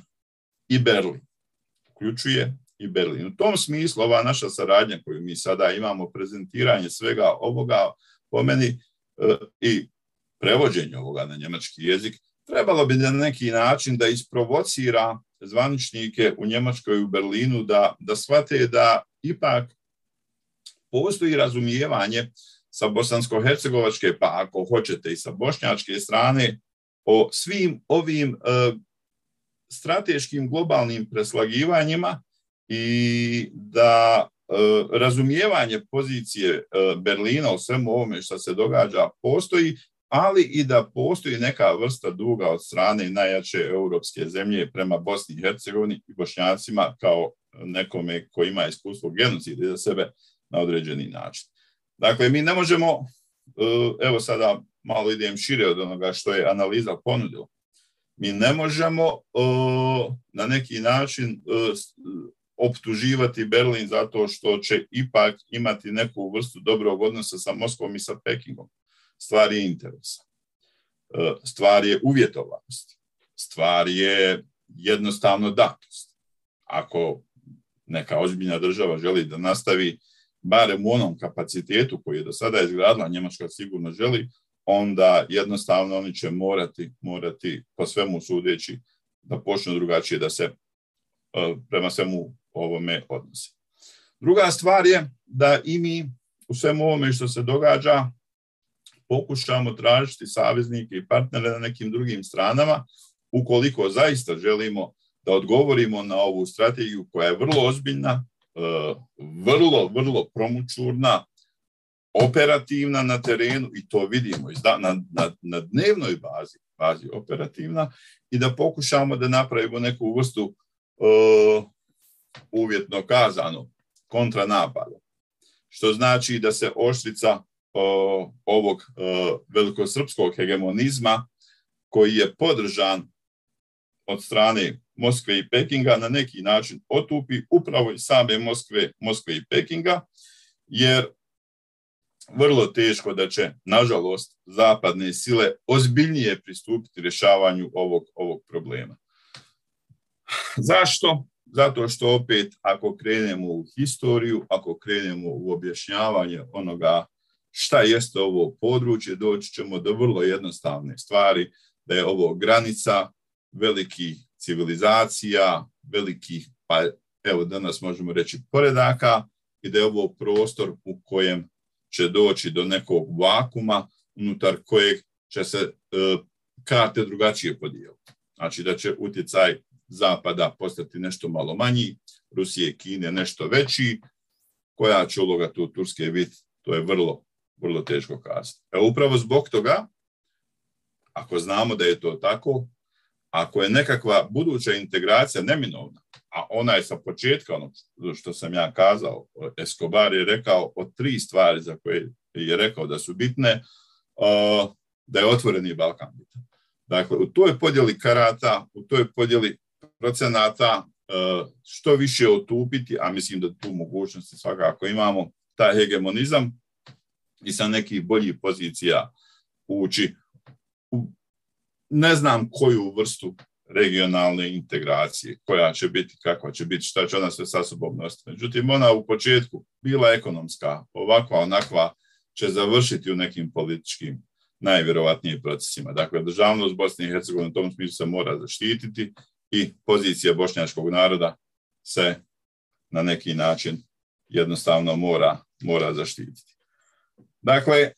i Berlin. Uključuje i Berlin. U tom smislu ova naša saradnja koju mi sada imamo, prezentiranje svega ovoga, po meni e, i prevođenje ovoga na njemački jezik, trebalo bi na neki način da isprovocira zvaničnike u Njemačkoj i u Berlinu da, da shvate da ipak postoji razumijevanje sa bosansko-hercegovačke, pa ako hoćete i sa bošnjačke strane, o svim ovim e, strateškim globalnim preslagivanjima i da e, razumijevanje pozicije e, Berlina u svemu ovome što se događa postoji, ali i da postoji neka vrsta duga od strane najjače europske zemlje prema Bosni i Hercegovini i Bošnjacima kao nekome ko ima iskustvo genocida za sebe na određeni način. Dakle, mi ne možemo, e, evo sada malo idem šire od onoga što je analiza ponudila, mi ne možemo na neki način optuživati Berlin zato što će ipak imati neku vrstu dobrog odnosa sa Moskvom i sa Pekingom. Stvar je interesa. Stvar je uvjetovanost. Stvar je jednostavno datost. Ako neka ozbiljna država želi da nastavi barem u onom kapacitetu koji je do sada izgradila, Njemačka sigurno želi, onda jednostavno oni će morati, morati po svemu sudeći da počnu drugačije da se e, prema svemu ovome odnose. Druga stvar je da i mi u svemu ovome što se događa pokušamo tražiti saveznike i partnere na nekim drugim stranama ukoliko zaista želimo da odgovorimo na ovu strategiju koja je vrlo ozbiljna, e, vrlo, vrlo promučurna, operativna na terenu i to vidimo na, na, na dnevnoj bazi, bazi operativna i da pokušamo da napravimo neku vrstu uh, uvjetno kazano kontranapada. Što znači da se oštrica uh, ovog uh, velikosrpskog hegemonizma koji je podržan od strane Moskve i Pekinga na neki način otupi upravo i same Moskve, Moskve i Pekinga, jer vrlo teško da će, nažalost, zapadne sile ozbiljnije pristupiti rješavanju ovog, ovog problema. Zašto? Zato što opet, ako krenemo u historiju, ako krenemo u objašnjavanje onoga šta jeste ovo područje, doći ćemo do vrlo jednostavne stvari, da je ovo granica velikih civilizacija, velikih, pa evo danas možemo reći poredaka, i da je ovo prostor u kojem će doći do nekog vakuma unutar kojeg će se e, karte drugačije podijeliti. Znači da će utjecaj Zapada postati nešto malo manji, Rusije i Kine nešto veći, koja će uloga tu Turske biti, to je vrlo, vrlo teško kazati. Evo upravo zbog toga, ako znamo da je to tako, ako je nekakva buduća integracija neminovna, a ona je sa početka, ono što sam ja kazao, Escobar je rekao o tri stvari za koje je rekao da su bitne, da je otvoreni Balkan bitan. Dakle, u toj podjeli karata, u toj podjeli procenata, što više otupiti, a mislim da tu mogućnosti svakako imamo, taj hegemonizam i sa nekih boljih pozicija ući u ne znam koju vrstu regionalne integracije, koja će biti, kakva će biti, šta će ona sve sa sobom nositi. Međutim, ona u početku bila ekonomska, ovakva, onakva, će završiti u nekim političkim najvjerovatnijim procesima. Dakle, državnost Bosne i Hercegovine u tom smislu se mora zaštititi i pozicija bošnjačkog naroda se na neki način jednostavno mora, mora zaštititi. Dakle,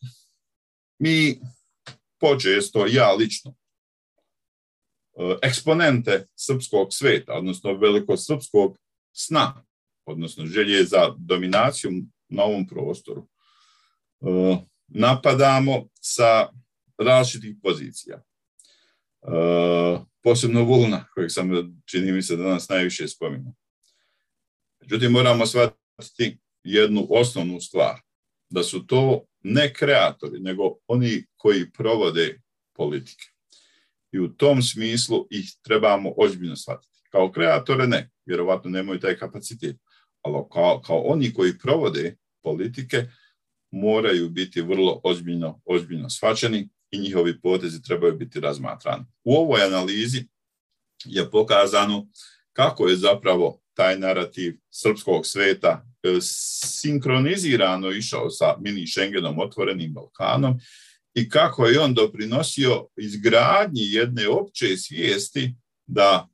mi počesto, ja lično, eksponente srpskog sveta, odnosno velikosrpskog sna, odnosno želje za dominacijom na ovom prostoru, e, napadamo sa različitih pozicija. E, posebno Vulna, kojeg sam, čini mi se, danas najviše spominjao. Međutim, moramo shvatiti jednu osnovnu stvar, da su to ne kreatori, nego oni koji provode politike i u tom smislu ih trebamo ozbiljno shvatiti. Kao kreatore ne, vjerovatno nemaju taj kapacitet, ali kao, kao oni koji provode politike moraju biti vrlo ozbiljno, ozbiljno shvaćeni i njihovi potezi trebaju biti razmatrani. U ovoj analizi je pokazano kako je zapravo taj narativ srpskog sveta e, sinkronizirano išao sa mini Schengenom, otvorenim Balkanom i kako je on doprinosio izgradnji jedne opće svijesti da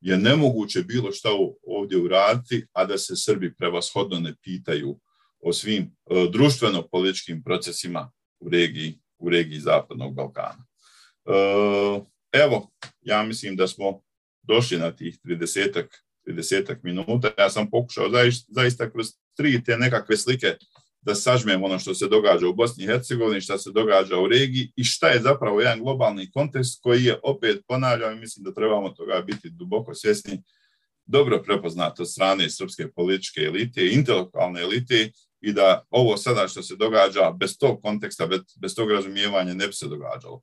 je nemoguće bilo šta ovdje uraditi, a da se Srbi prevashodno ne pitaju o svim e, društveno-političkim procesima u regiji, u regiji Zapadnog Balkana. E, evo, ja mislim da smo došli na tih 30 30 minuta. Ja sam pokušao zaista kroz tri te nekakve slike da sažmemo ono što se događa u Bosni i Hercegovini, što se događa u regiji i šta je zapravo jedan globalni kontekst koji je opet ponavljam i mislim da trebamo toga biti duboko svjesni, dobro prepoznato od strane srpske političke elite, intelektualne elite i da ovo sada što se događa bez tog konteksta, bez, bez tog razumijevanja ne bi se događalo.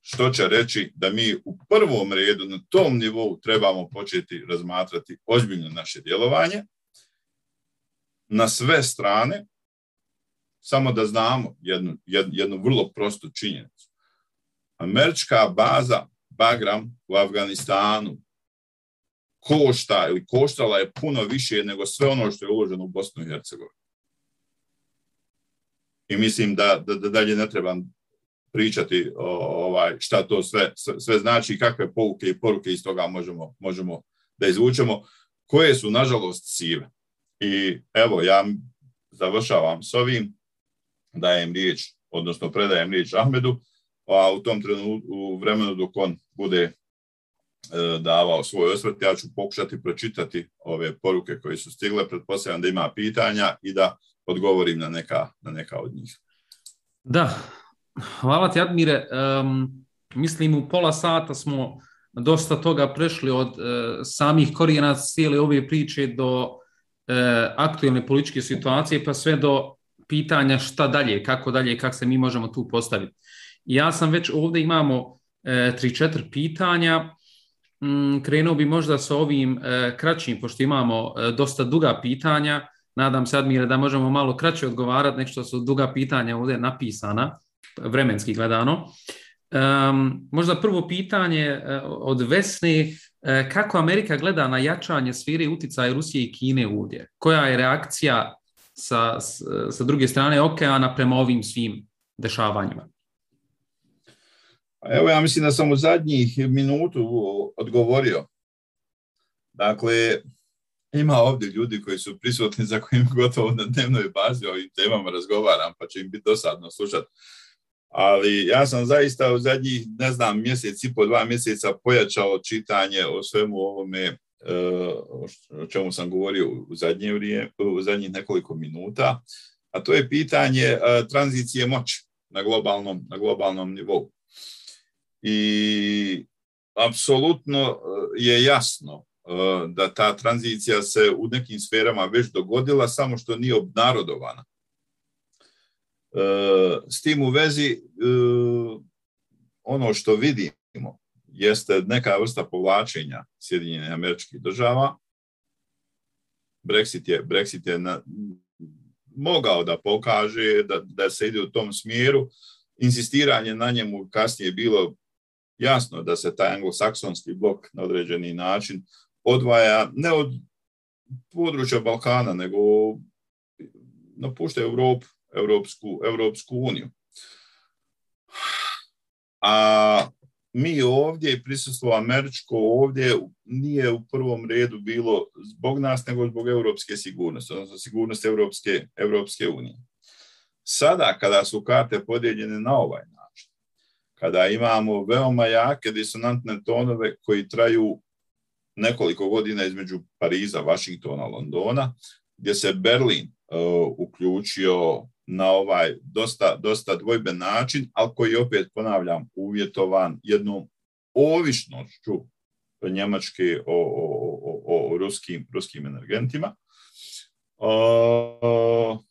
Što će reći da mi u prvom redu na tom nivou trebamo početi razmatrati ozbiljno naše djelovanje na sve strane, samo da znamo jednu, jednu, vrlo prostu činjenicu. Američka baza Bagram u Afganistanu košta ili koštala je puno više nego sve ono što je uloženo u Bosnu i Hercegovini. I mislim da, da, da dalje ne trebam pričati ovaj, šta to sve, sve znači i kakve pouke i poruke iz toga možemo, možemo da izvučemo, koje su nažalost sive. I evo, ja završavam s ovim dajem riječ, odnosno predajem riječ Ahmedu, a u tom trenutku, u vremenu dok on bude e, davao svoj osvrt, ja ću pokušati pročitati ove poruke koje su stigle, pretpostavljam da ima pitanja i da odgovorim na neka, na neka od njih. Da, hvala ti Admire. mislim u pola sata smo dosta toga prešli od uh, samih korijena cijele ove priče do uh, aktualne političke situacije pa sve do pitanja šta dalje, kako dalje, kako se mi možemo tu postaviti. Ja sam već ovdje imamo e, tri, četiri pitanja. mm, krenuo bi možda sa ovim kraćim, pošto imamo dosta duga pitanja. Nadam se, Admire, da možemo malo kraće odgovarati, nek što su duga pitanja ovdje napisana, vremenski gledano. možda prvo pitanje od Vesne, kako Amerika gleda na jačanje svire utjecaja Rusije i Kine ovdje? Koja je reakcija sa, sa druge strane okeana prema ovim svim dešavanjima? Evo ja mislim da sam u zadnjih minutu odgovorio. Dakle, ima ovdje ljudi koji su prisutni za kojim gotovo na dnevnoj bazi o ovim temama razgovaram, pa će im biti dosadno slušati. Ali ja sam zaista u zadnjih, ne znam, mjesec i po dva mjeseca pojačao čitanje o svemu ovome o čemu sam govorio u zadnje vrijeme, u zadnjih nekoliko minuta, a to je pitanje e, tranzicije moći na globalnom, na globalnom nivou. I apsolutno e, je jasno e, da ta tranzicija se u nekim sferama već dogodila, samo što nije obnarodovana. E, s tim u vezi, ono što vidimo jeste neka vrsta povlačenja Sjedinjenih američkih država. Brexit je, Brexit je na, mogao da pokaže da, da se ide u tom smjeru. Insistiranje na njemu kasnije je bilo jasno da se taj anglosaksonski blok na određeni način odvaja ne od područja Balkana, nego napušta Europu, Europsku, Europsku uniju. A mi ovdje i prisustvo američko ovdje nije u prvom redu bilo zbog nas, nego zbog europske sigurnosti, odnosno sigurnosti Europske, Europske unije. Sada, kada su karte podijeljene na ovaj način, kada imamo veoma jake disonantne tonove koji traju nekoliko godina između Pariza, Vašingtona, Londona, gdje se Berlin uh, uključio na ovaj dosta, dosta dvojben način, ali koji opet ponavljam uvjetovan jednom ovišnošću Njemačke o, o, o, o ruskim, ruskim energentima.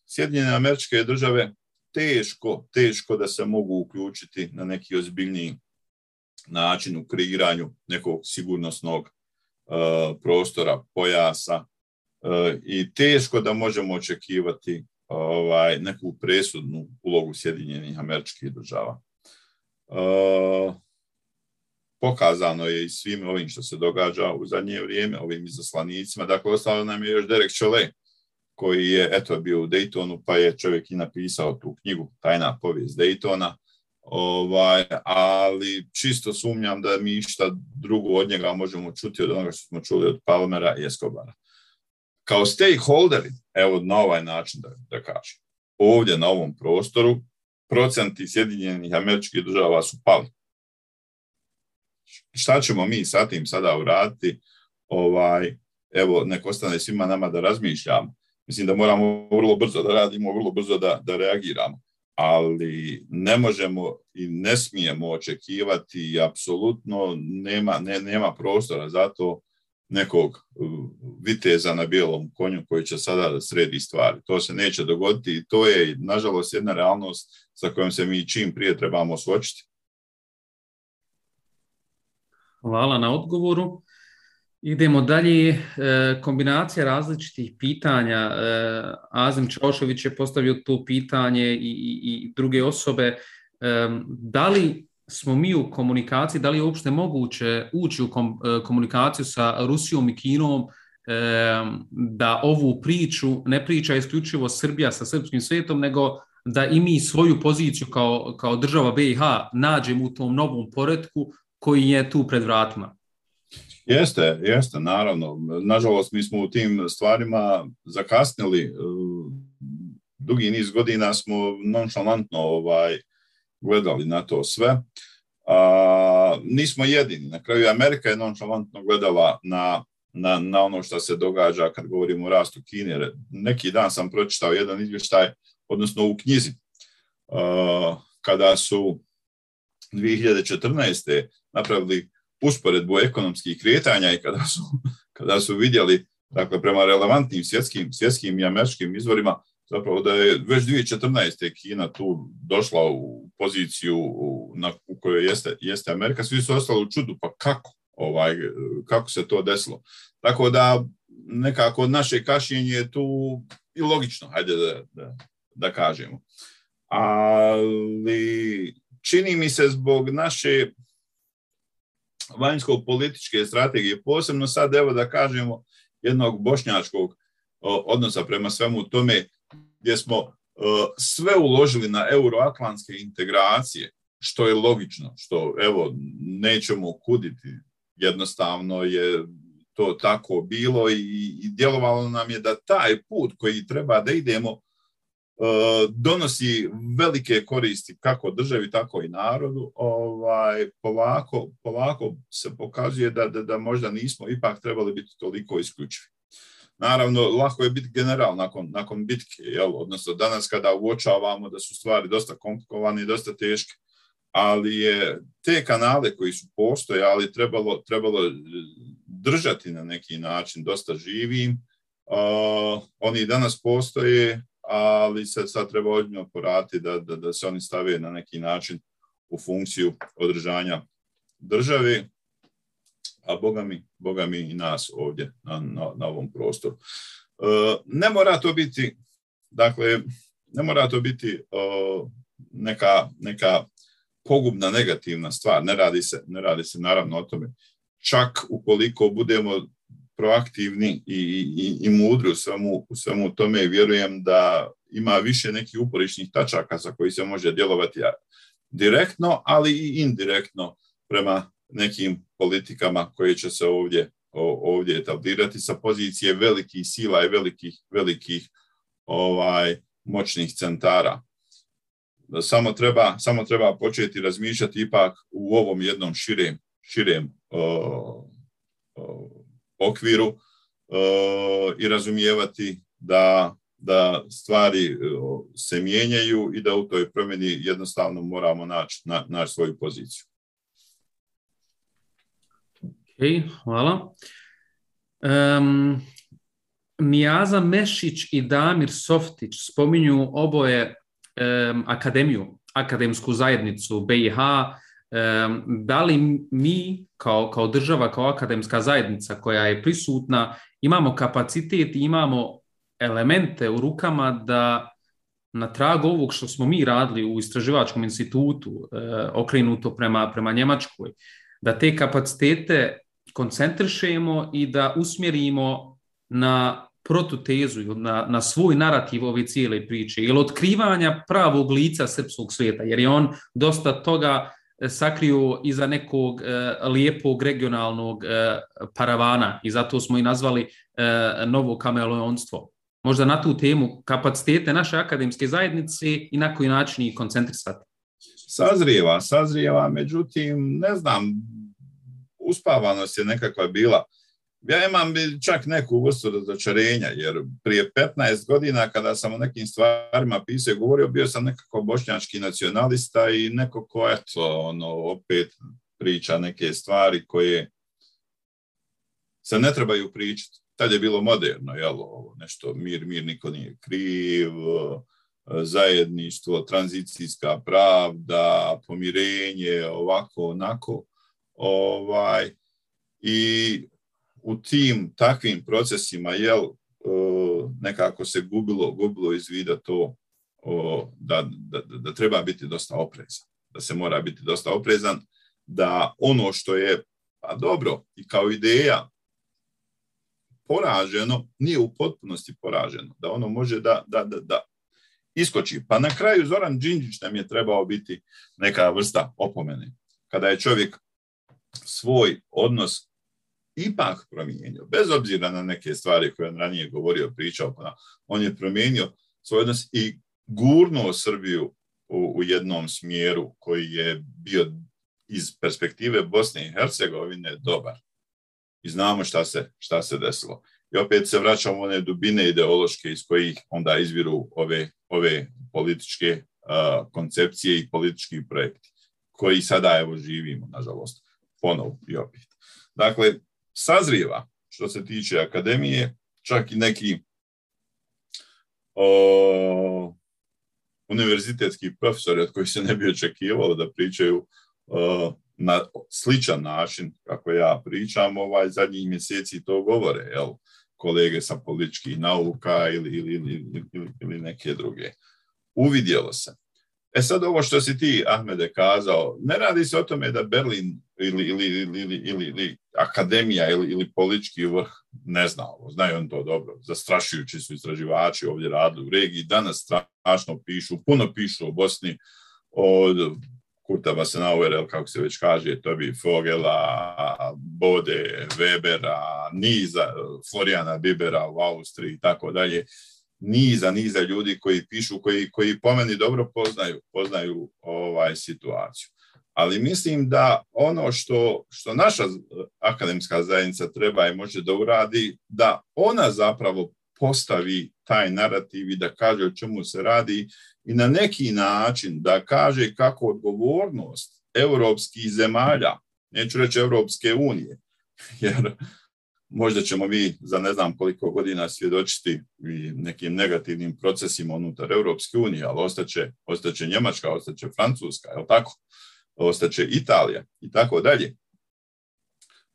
Sjedinjene američke države teško, teško da se mogu uključiti na neki ozbiljniji način u kreiranju nekog sigurnosnog prostora, pojasa i teško da možemo očekivati ovaj, neku presudnu ulogu Sjedinjenih američkih država. E, pokazano je i svim ovim što se događa u zadnje vrijeme, ovim izaslanicima. Dakle, ostalo nam je još Derek Chole, koji je eto bio u Daytonu, pa je čovjek i napisao tu knjigu Tajna povijest Daytona. Ovaj, ali čisto sumnjam da mi išta drugo od njega možemo čuti od onoga što smo čuli od Palmera i Escobara kao stakeholderi, evo na ovaj način da, da kažem, ovdje na ovom prostoru, procenti Sjedinjenih američkih država su pali. Šta ćemo mi sa tim sada uraditi? Ovaj, evo, nek ostane svima nama da razmišljamo. Mislim da moramo vrlo brzo da radimo, vrlo brzo da, da reagiramo. Ali ne možemo i ne smijemo očekivati apsolutno nema, ne, nema prostora za to nekog uh, viteza na bijelom konju koji će sada da sredi stvari. To se neće dogoditi i to je, nažalost, jedna realnost sa kojom se mi čim prije trebamo suočiti. Hvala na odgovoru. Idemo dalje. E, kombinacija različitih pitanja. E, Azim Čošović je postavio tu pitanje i, i, i druge osobe. E, da li smo mi u komunikaciji, da li je uopšte moguće ući u e, komunikaciju sa Rusijom i Kinom e, da ovu priču ne priča isključivo Srbija sa srpskim svetom, nego da i mi svoju poziciju kao, kao država BiH nađemo u tom novom poredku koji je tu pred vratima. Jeste, jeste, naravno. Nažalost, mi smo u tim stvarima zakasnili. E, dugi niz godina smo nonšalantno ovaj, gledali na to sve. A, nismo jedini. Na kraju Amerika je nonšalantno gledala na, na, na ono što se događa kad govorimo o rastu Kine. Neki dan sam pročitao jedan izvještaj, odnosno u knjizi, a, kada su 2014. napravili usporedbu ekonomskih kretanja i kada su, [laughs] kada su vidjeli dakle, prema relevantnim svjetskim, svjetskim i američkim izvorima zapravo da je već 2014. Kina tu došla u poziciju na, u kojoj jeste, jeste Amerika, svi su ostali u čudu, pa kako? ovaj, kako se to desilo. Tako da nekako naše kašljenje je tu i logično, hajde da, da, da kažemo. Ali čini mi se zbog naše vanjsko-političke strategije, posebno sad evo da kažemo jednog bošnjačkog odnosa prema svemu tome gdje smo sve uložili na euroatlantske integracije, što je logično, što evo nećemo kuditi, jednostavno je to tako bilo i, i djelovalo nam je da taj put koji treba da idemo donosi velike koristi kako državi, tako i narodu, ovaj, polako, polako se pokazuje da, da, da možda nismo ipak trebali biti toliko isključivi. Naravno, lako je biti general nakon, nakon bitke, jel? odnosno danas kada uočavamo da su stvari dosta komplikovane i dosta teške, ali je te kanale koji su postojali trebalo, trebalo držati na neki način dosta živim. Uh, oni danas postoje, ali se sad treba ozbiljno poraditi da, da, da se oni stave na neki način u funkciju održanja države, a boga mi, boga mi i nas ovdje na, na, na ovom prostoru. Uh, ne mora to biti, dakle, ne mora to biti neka, neka pogubna negativna stvar, ne radi se, ne radi se naravno o tome. Čak ukoliko budemo proaktivni i, i, i mudri u svemu, u svemu tome, vjerujem da ima više nekih uporišnih tačaka sa koji se može djelovati direktno, ali i indirektno prema nekim politikama koje će se ovdje, ovdje etablirati sa pozicije velikih sila i velikih, velikih ovaj, moćnih centara samo treba, samo treba početi razmišljati ipak u ovom jednom širem, širem o, o, okviru o, i razumijevati da, da stvari se mijenjaju i da u toj promjeni jednostavno moramo naći na, naći svoju poziciju. Ok, hvala. Um, Mijaza Mešić i Damir Softić spominju oboje um, akademiju, akademsku zajednicu BiH, um, da li mi kao, kao država, kao akademska zajednica koja je prisutna, imamo kapacitet i imamo elemente u rukama da na tragu ovog što smo mi radili u istraživačkom institutu, e, okrenuto prema, prema Njemačkoj, da te kapacitete koncentrišemo i da usmjerimo na protutezu na, na svoj narativ ove cijele priče ili otkrivanja pravog lica srpskog svijeta, jer je on dosta toga e, sakrio iza nekog e, lijepog regionalnog e, paravana i zato smo i nazvali e, novo kameleonstvo. Možda na tu temu kapacitete naše akademske zajednice i na koji način ih koncentrisati. Sazrijeva, sazrijeva, međutim, ne znam, uspavanost je nekakva bila ja imam čak neku vrstu razočarenja, jer prije 15 godina kada sam o nekim stvarima pisao i govorio, bio sam nekako bošnjački nacionalista i neko ko, eto, ono, opet priča neke stvari koje se ne trebaju pričati. Tad je bilo moderno, jel, ovo, nešto, mir, mir, niko nije kriv, zajedništvo, tranzicijska pravda, pomirenje, ovako, onako. Ovaj, I u tim takvim procesima jel nekako se gubilo, gubilo iz vida to da, da, da treba biti dosta oprezan, da se mora biti dosta oprezan, da ono što je, pa dobro, i kao ideja poraženo, nije u potpunosti poraženo, da ono može da, da, da, da iskoči. Pa na kraju Zoran Đinđić nam je trebao biti neka vrsta opomene. Kada je čovjek svoj odnos ipak promijenio, bez obzira na neke stvari koje on ranije govorio, pričao, pa on je promijenio svoj odnos i gurnuo Srbiju u, u jednom smjeru koji je bio iz perspektive Bosne i Hercegovine dobar. I znamo šta se, šta se desilo. I opet se vraćamo one dubine ideološke iz kojih onda izviru ove, ove političke uh, koncepcije i politički projekti, koji sada evo živimo, nažalost, ponovo i opet. Dakle, sazrijeva što se tiče akademije, čak i neki o, univerzitetski profesori od kojih se ne bi očekivalo da pričaju o, na sličan način kako ja pričam, ovaj zadnjih mjeseci to govore, jel? kolege sa političkih nauka ili, ili, ili, ili neke druge. Uvidjelo se. E sad ovo što si ti, Ahmede, kazao, ne radi se o tome da Berlin ili, ili, ili, ili, akademija ili, politički vrh ne zna ovo, znaju on to dobro. Zastrašujući su istraživači ovdje radili u regiji, danas strašno pišu, puno pišu o Bosni, od Kurta Basenauer, kako se već kaže, Tobi Fogela, Bode, Webera, niza, Florijana Bibera u Austriji i tako dalje. Niza, niza ljudi koji pišu, koji, koji po meni dobro poznaju, poznaju ovaj situaciju. Ali mislim da ono što, što naša akademska zajednica treba i može da uradi, da ona zapravo postavi taj narativ i da kaže o čemu se radi i na neki način da kaže kako odgovornost europskih zemalja, neću reći Europske unije, [laughs] jer možda ćemo mi za ne znam koliko godina svjedočiti i nekim negativnim procesima unutar Europske unije, ali ostaće, ostaće Njemačka, ostaće Francuska, je tako? Ostaće Italija i tako dalje.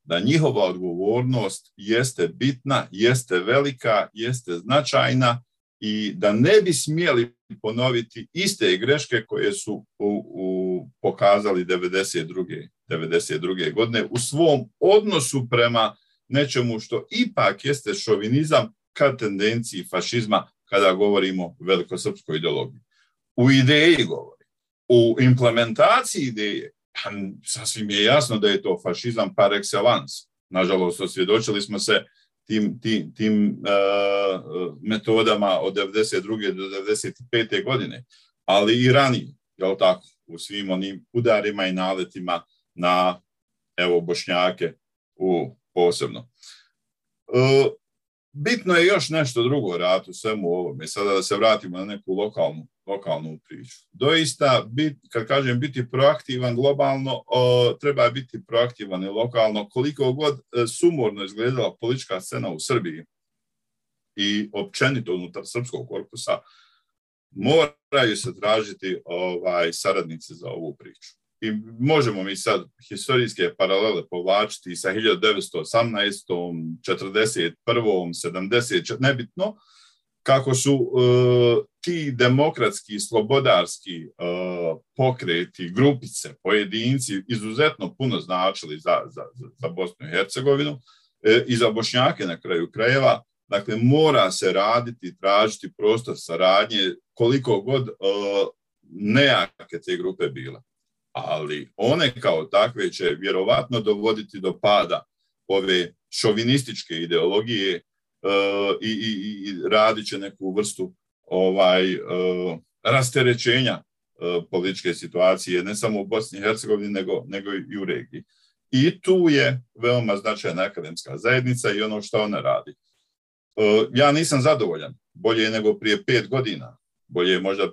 Da njihova odgovornost jeste bitna, jeste velika, jeste značajna i da ne bi smjeli ponoviti iste greške koje su u, u, pokazali 92. 92. godine u svom odnosu prema nečemu što ipak jeste šovinizam ka tendenciji fašizma kada govorimo o velikosrpskoj ideologiji. U ideji govori. U implementaciji ideje pa sasvim je jasno da je to fašizam par excellence. Nažalost, osvjedočili smo se tim, tim, tim uh, metodama od 92. do 95. godine, ali i ranije, jel tako, u svim onim udarima i naletima na evo Bošnjake u posebno. Uh, bitno je još nešto drugo ratu svemu ovome. Sada da se vratimo na neku lokalnu, lokalnu priču. Doista, bit, kad kažem biti proaktivan globalno, o, treba biti proaktivan i lokalno. Koliko god e, sumorno izgledala politička scena u Srbiji i općenito unutar srpskog korpusa, moraju se tražiti ovaj saradnici za ovu priču i možemo mi sad historijske paralele povlačiti sa 1918. 41. 70. nebitno, kako su uh, ti demokratski, slobodarski uh, pokreti, grupice, pojedinci izuzetno puno značili za, za, za Bosnu i Hercegovinu e, i za Bošnjake na kraju krajeva. Dakle, mora se raditi, tražiti prostor saradnje koliko god uh, nejake te grupe bile ali one kao takve će vjerovatno dovoditi do pada ove šovinističke ideologije i, i, i radit će neku vrstu ovaj uh, rasterećenja uh, političke situacije, ne samo u Bosni i Hercegovini, nego, nego i u regiji. I tu je veoma značajna akademska zajednica i ono što ona radi. Ja nisam zadovoljan. Bolje je nego prije pet godina. Bolje je možda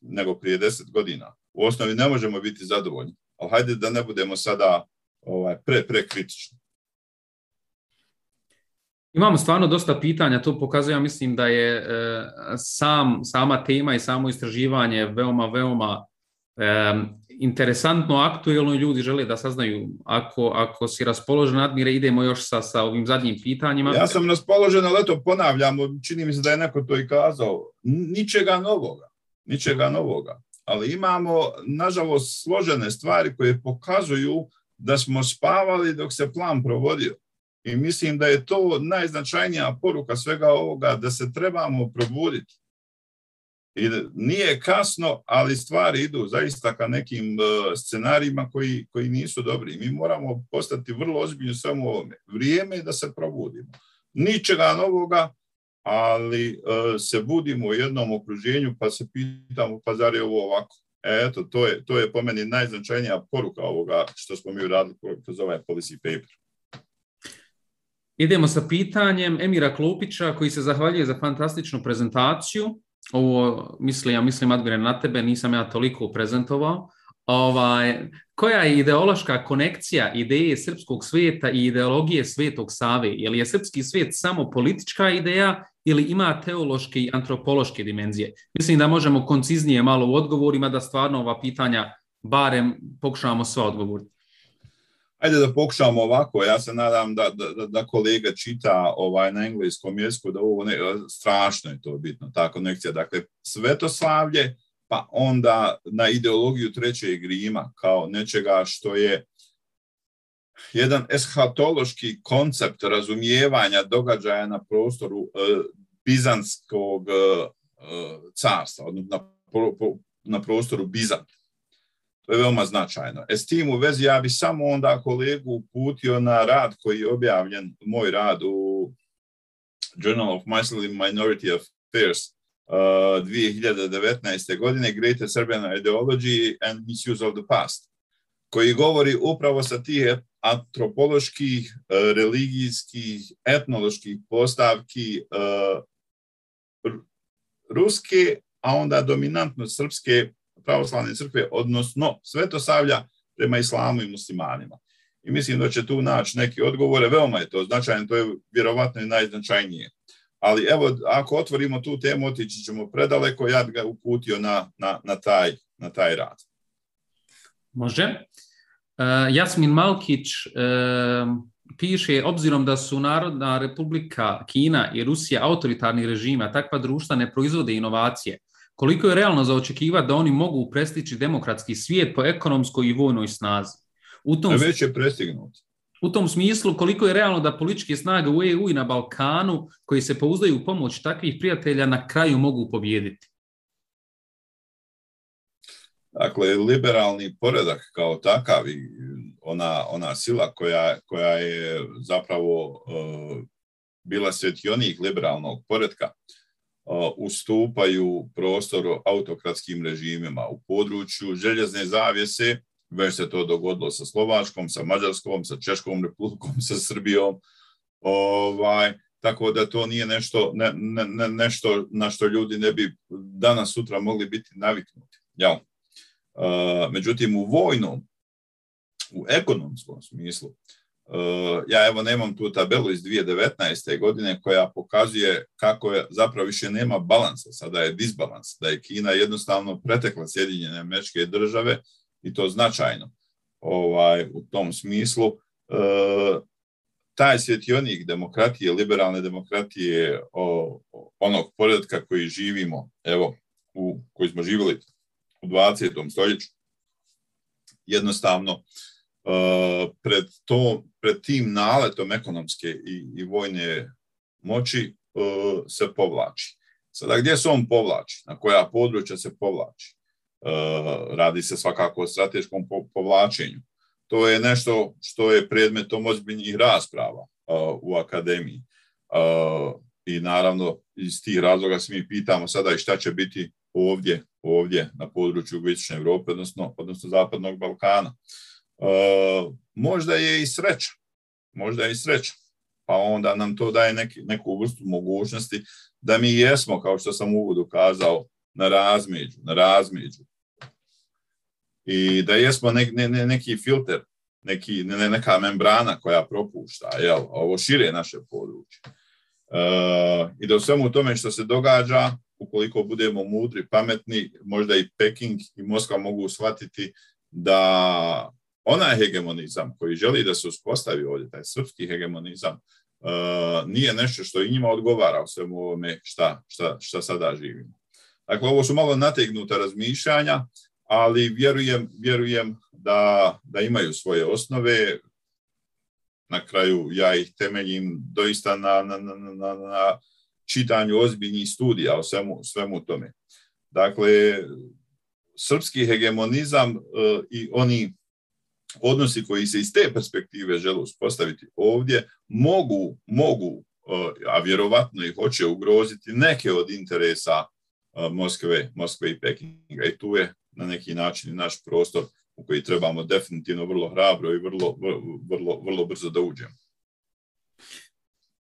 nego prije deset godina u osnovi ne možemo biti zadovoljni. Ali hajde da ne budemo sada ovaj, pre. Imamo stvarno dosta pitanja, to pokazuje, ja mislim da je e, sam, sama tema i samo istraživanje veoma, veoma e, interesantno, aktuelno i ljudi žele da saznaju. Ako, ako si raspoložen, Admire, idemo još sa, sa ovim zadnjim pitanjima. Ja sam raspoložen, ali eto ponavljam, čini mi se da je neko to i kazao, ničega novoga, ničega novoga ali imamo, nažalost, složene stvari koje pokazuju da smo spavali dok se plan provodio. I mislim da je to najznačajnija poruka svega ovoga, da se trebamo probuditi. I nije kasno, ali stvari idu zaista ka nekim e, scenarijima koji, koji nisu dobri. Mi moramo postati vrlo ozbiljni svemu ovome. Vrijeme je da se probudimo. Ničega novoga, ali uh, se budimo u jednom okruženju pa se pitamo pa zar je ovo ovako. E, eto, to je, to je po meni najznačajnija poruka ovoga što smo mi uradili kroz ovaj policy paper. Idemo sa pitanjem Emira Klupića koji se zahvaljuje za fantastičnu prezentaciju. Ovo misli, ja mislim Admire na tebe, nisam ja toliko prezentovao. Ovaj, koja je ideološka konekcija ideje srpskog svijeta i ideologije svetog Save? Je li je srpski svijet samo politička ideja ili ima teološke i antropološke dimenzije? Mislim da možemo konciznije malo u odgovorima da stvarno ova pitanja barem pokušavamo sva odgovoriti. Ajde da pokušamo ovako, ja se nadam da, da, da kolega čita ovaj na engleskom jeziku, da ovo ne, strašno je to bitno, ta konekcija. Dakle, svetoslavlje, pa onda na ideologiju trećeg Rima kao nečega što je jedan eshatološki koncept razumijevanja događaja na prostoru e, Bizanskog e, e, carstva, odnosno na, na prostoru Bizanta. To je veoma značajno. E s tim u vezi ja bi samo onda kolegu uputio na rad koji je objavljen, moj rad u Journal of Muslim Minority Affairs uh, 2019. godine, Greater Serbian Ideology and Misuse of the Past, koji govori upravo sa tih antropoloških, uh, religijskih, etnoloških postavki uh, ruske, a onda dominantno srpske pravoslavne crkve, odnosno svetosavlja prema islamu i muslimanima. I mislim da će tu naći neke odgovore, veoma je to značajno, to je vjerovatno i najznačajnije. Ali evo, ako otvorimo tu temu, otići ćemo predaleko, ja ga uputio na, na, na, taj, na taj rad. Može. Uh, Jasmin Malkić uh, piše, obzirom da su Narodna republika Kina i Rusija autoritarni režima, takva društva ne proizvode inovacije, koliko je realno za očekivati da oni mogu prestići demokratski svijet po ekonomskoj i vojnoj snazi? U tom, već je prestignuti. U tom smislu, koliko je realno da političke snage u EU i na Balkanu, koji se pouzdaju u pomoć takvih prijatelja, na kraju mogu pobijediti? Dakle, liberalni poredak kao takav i ona, ona sila koja, koja je zapravo uh, bila svjetionik liberalnog poredka, ustupaju prostoru autokratskim režimima u području željezne zavjese, već se to dogodilo sa Slovačkom, sa Mađarskom, sa Češkom republikom, sa Srbijom, ovaj, tako da to nije nešto, ne, ne, nešto na što ljudi ne bi danas sutra mogli biti naviknuti. Ja. međutim, u vojnom, u ekonomskom smislu, ja evo nemam tu tabelu iz 2019. godine koja pokazuje kako je zapravo više nema balansa, sada je disbalans, da je Kina jednostavno pretekla Sjedinjene američke države i to značajno ovaj, u tom smislu. Uh, taj svjetionik demokratije, liberalne demokratije, o, onog poredka koji živimo, evo, u, koji smo živjeli u 20. stoljeću, jednostavno pred, to, pred tim naletom ekonomske i, i vojne moći uh, se povlači. Sada gdje se on povlači? Na koja područja se povlači? Uh, radi se svakako o strateškom povlačenju. To je nešto što je predmetom ozbiljnih rasprava u akademiji. I naravno iz tih razloga se mi pitamo sada i šta će biti ovdje, ovdje na području Istočne Europe, odnosno, odnosno Zapadnog Balkana. Uh, možda je i sreća. Možda je i sreća. Pa onda nam to daje neki, neku vrstu mogućnosti da mi jesmo, kao što sam uvodu kazao, na razmeđu, na razmeđu. I da jesmo ne, ne, neki filter, neki, ne, neka membrana koja propušta, jel, ovo šire naše područje. Uh, I da u svemu tome što se događa, ukoliko budemo mudri, pametni, možda i Peking i Moskva mogu shvatiti da onaj hegemonizam koji želi da se uspostavi ovdje, taj srpski hegemonizam, uh, nije nešto što i njima odgovara u svemu ovome šta, šta, šta sada živimo. Dakle, ovo su malo nategnuta razmišljanja, ali vjerujem, vjerujem da, da imaju svoje osnove. Na kraju ja ih temeljim doista na, na, na, na, čitanju ozbiljnih studija o svemu, svemu tome. Dakle, srpski hegemonizam uh, i oni odnosi koji se iz te perspektive žele uspostaviti ovdje mogu, mogu, e, a vjerovatno i hoće ugroziti neke od interesa e, Moskve, Moskve i Pekinga. I tu je na neki način naš prostor u koji trebamo definitivno vrlo hrabro i vrlo, vrlo, vrlo brzo da uđemo.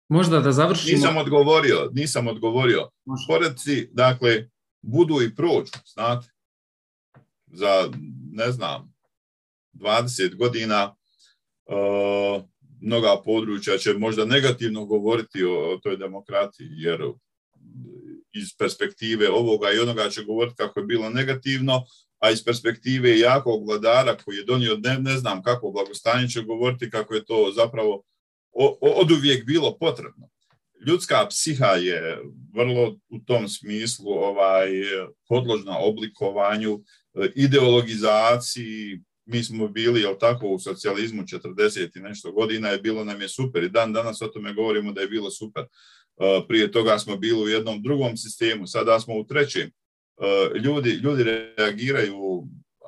Možda da završimo... Nisam odgovorio, nisam odgovorio. Poredci, dakle, budu i prođu, znate. Za, ne znam, 20 godina uh, mnoga područja će možda negativno govoriti o, o toj demokratiji, jer iz perspektive ovoga i onoga će govoriti kako je bilo negativno, a iz perspektive jakog vladara koji je donio ne, ne znam kako blagostanje će govoriti kako je to zapravo od uvijek bilo potrebno. Ljudska psiha je vrlo u tom smislu ovaj, podložna oblikovanju, ideologizaciji, mi smo bili, jel tako, u socijalizmu 40 i nešto godina je bilo nam je super i dan danas o tome govorimo da je bilo super. Prije toga smo bili u jednom drugom sistemu, sada smo u trećem. Ljudi, ljudi reagiraju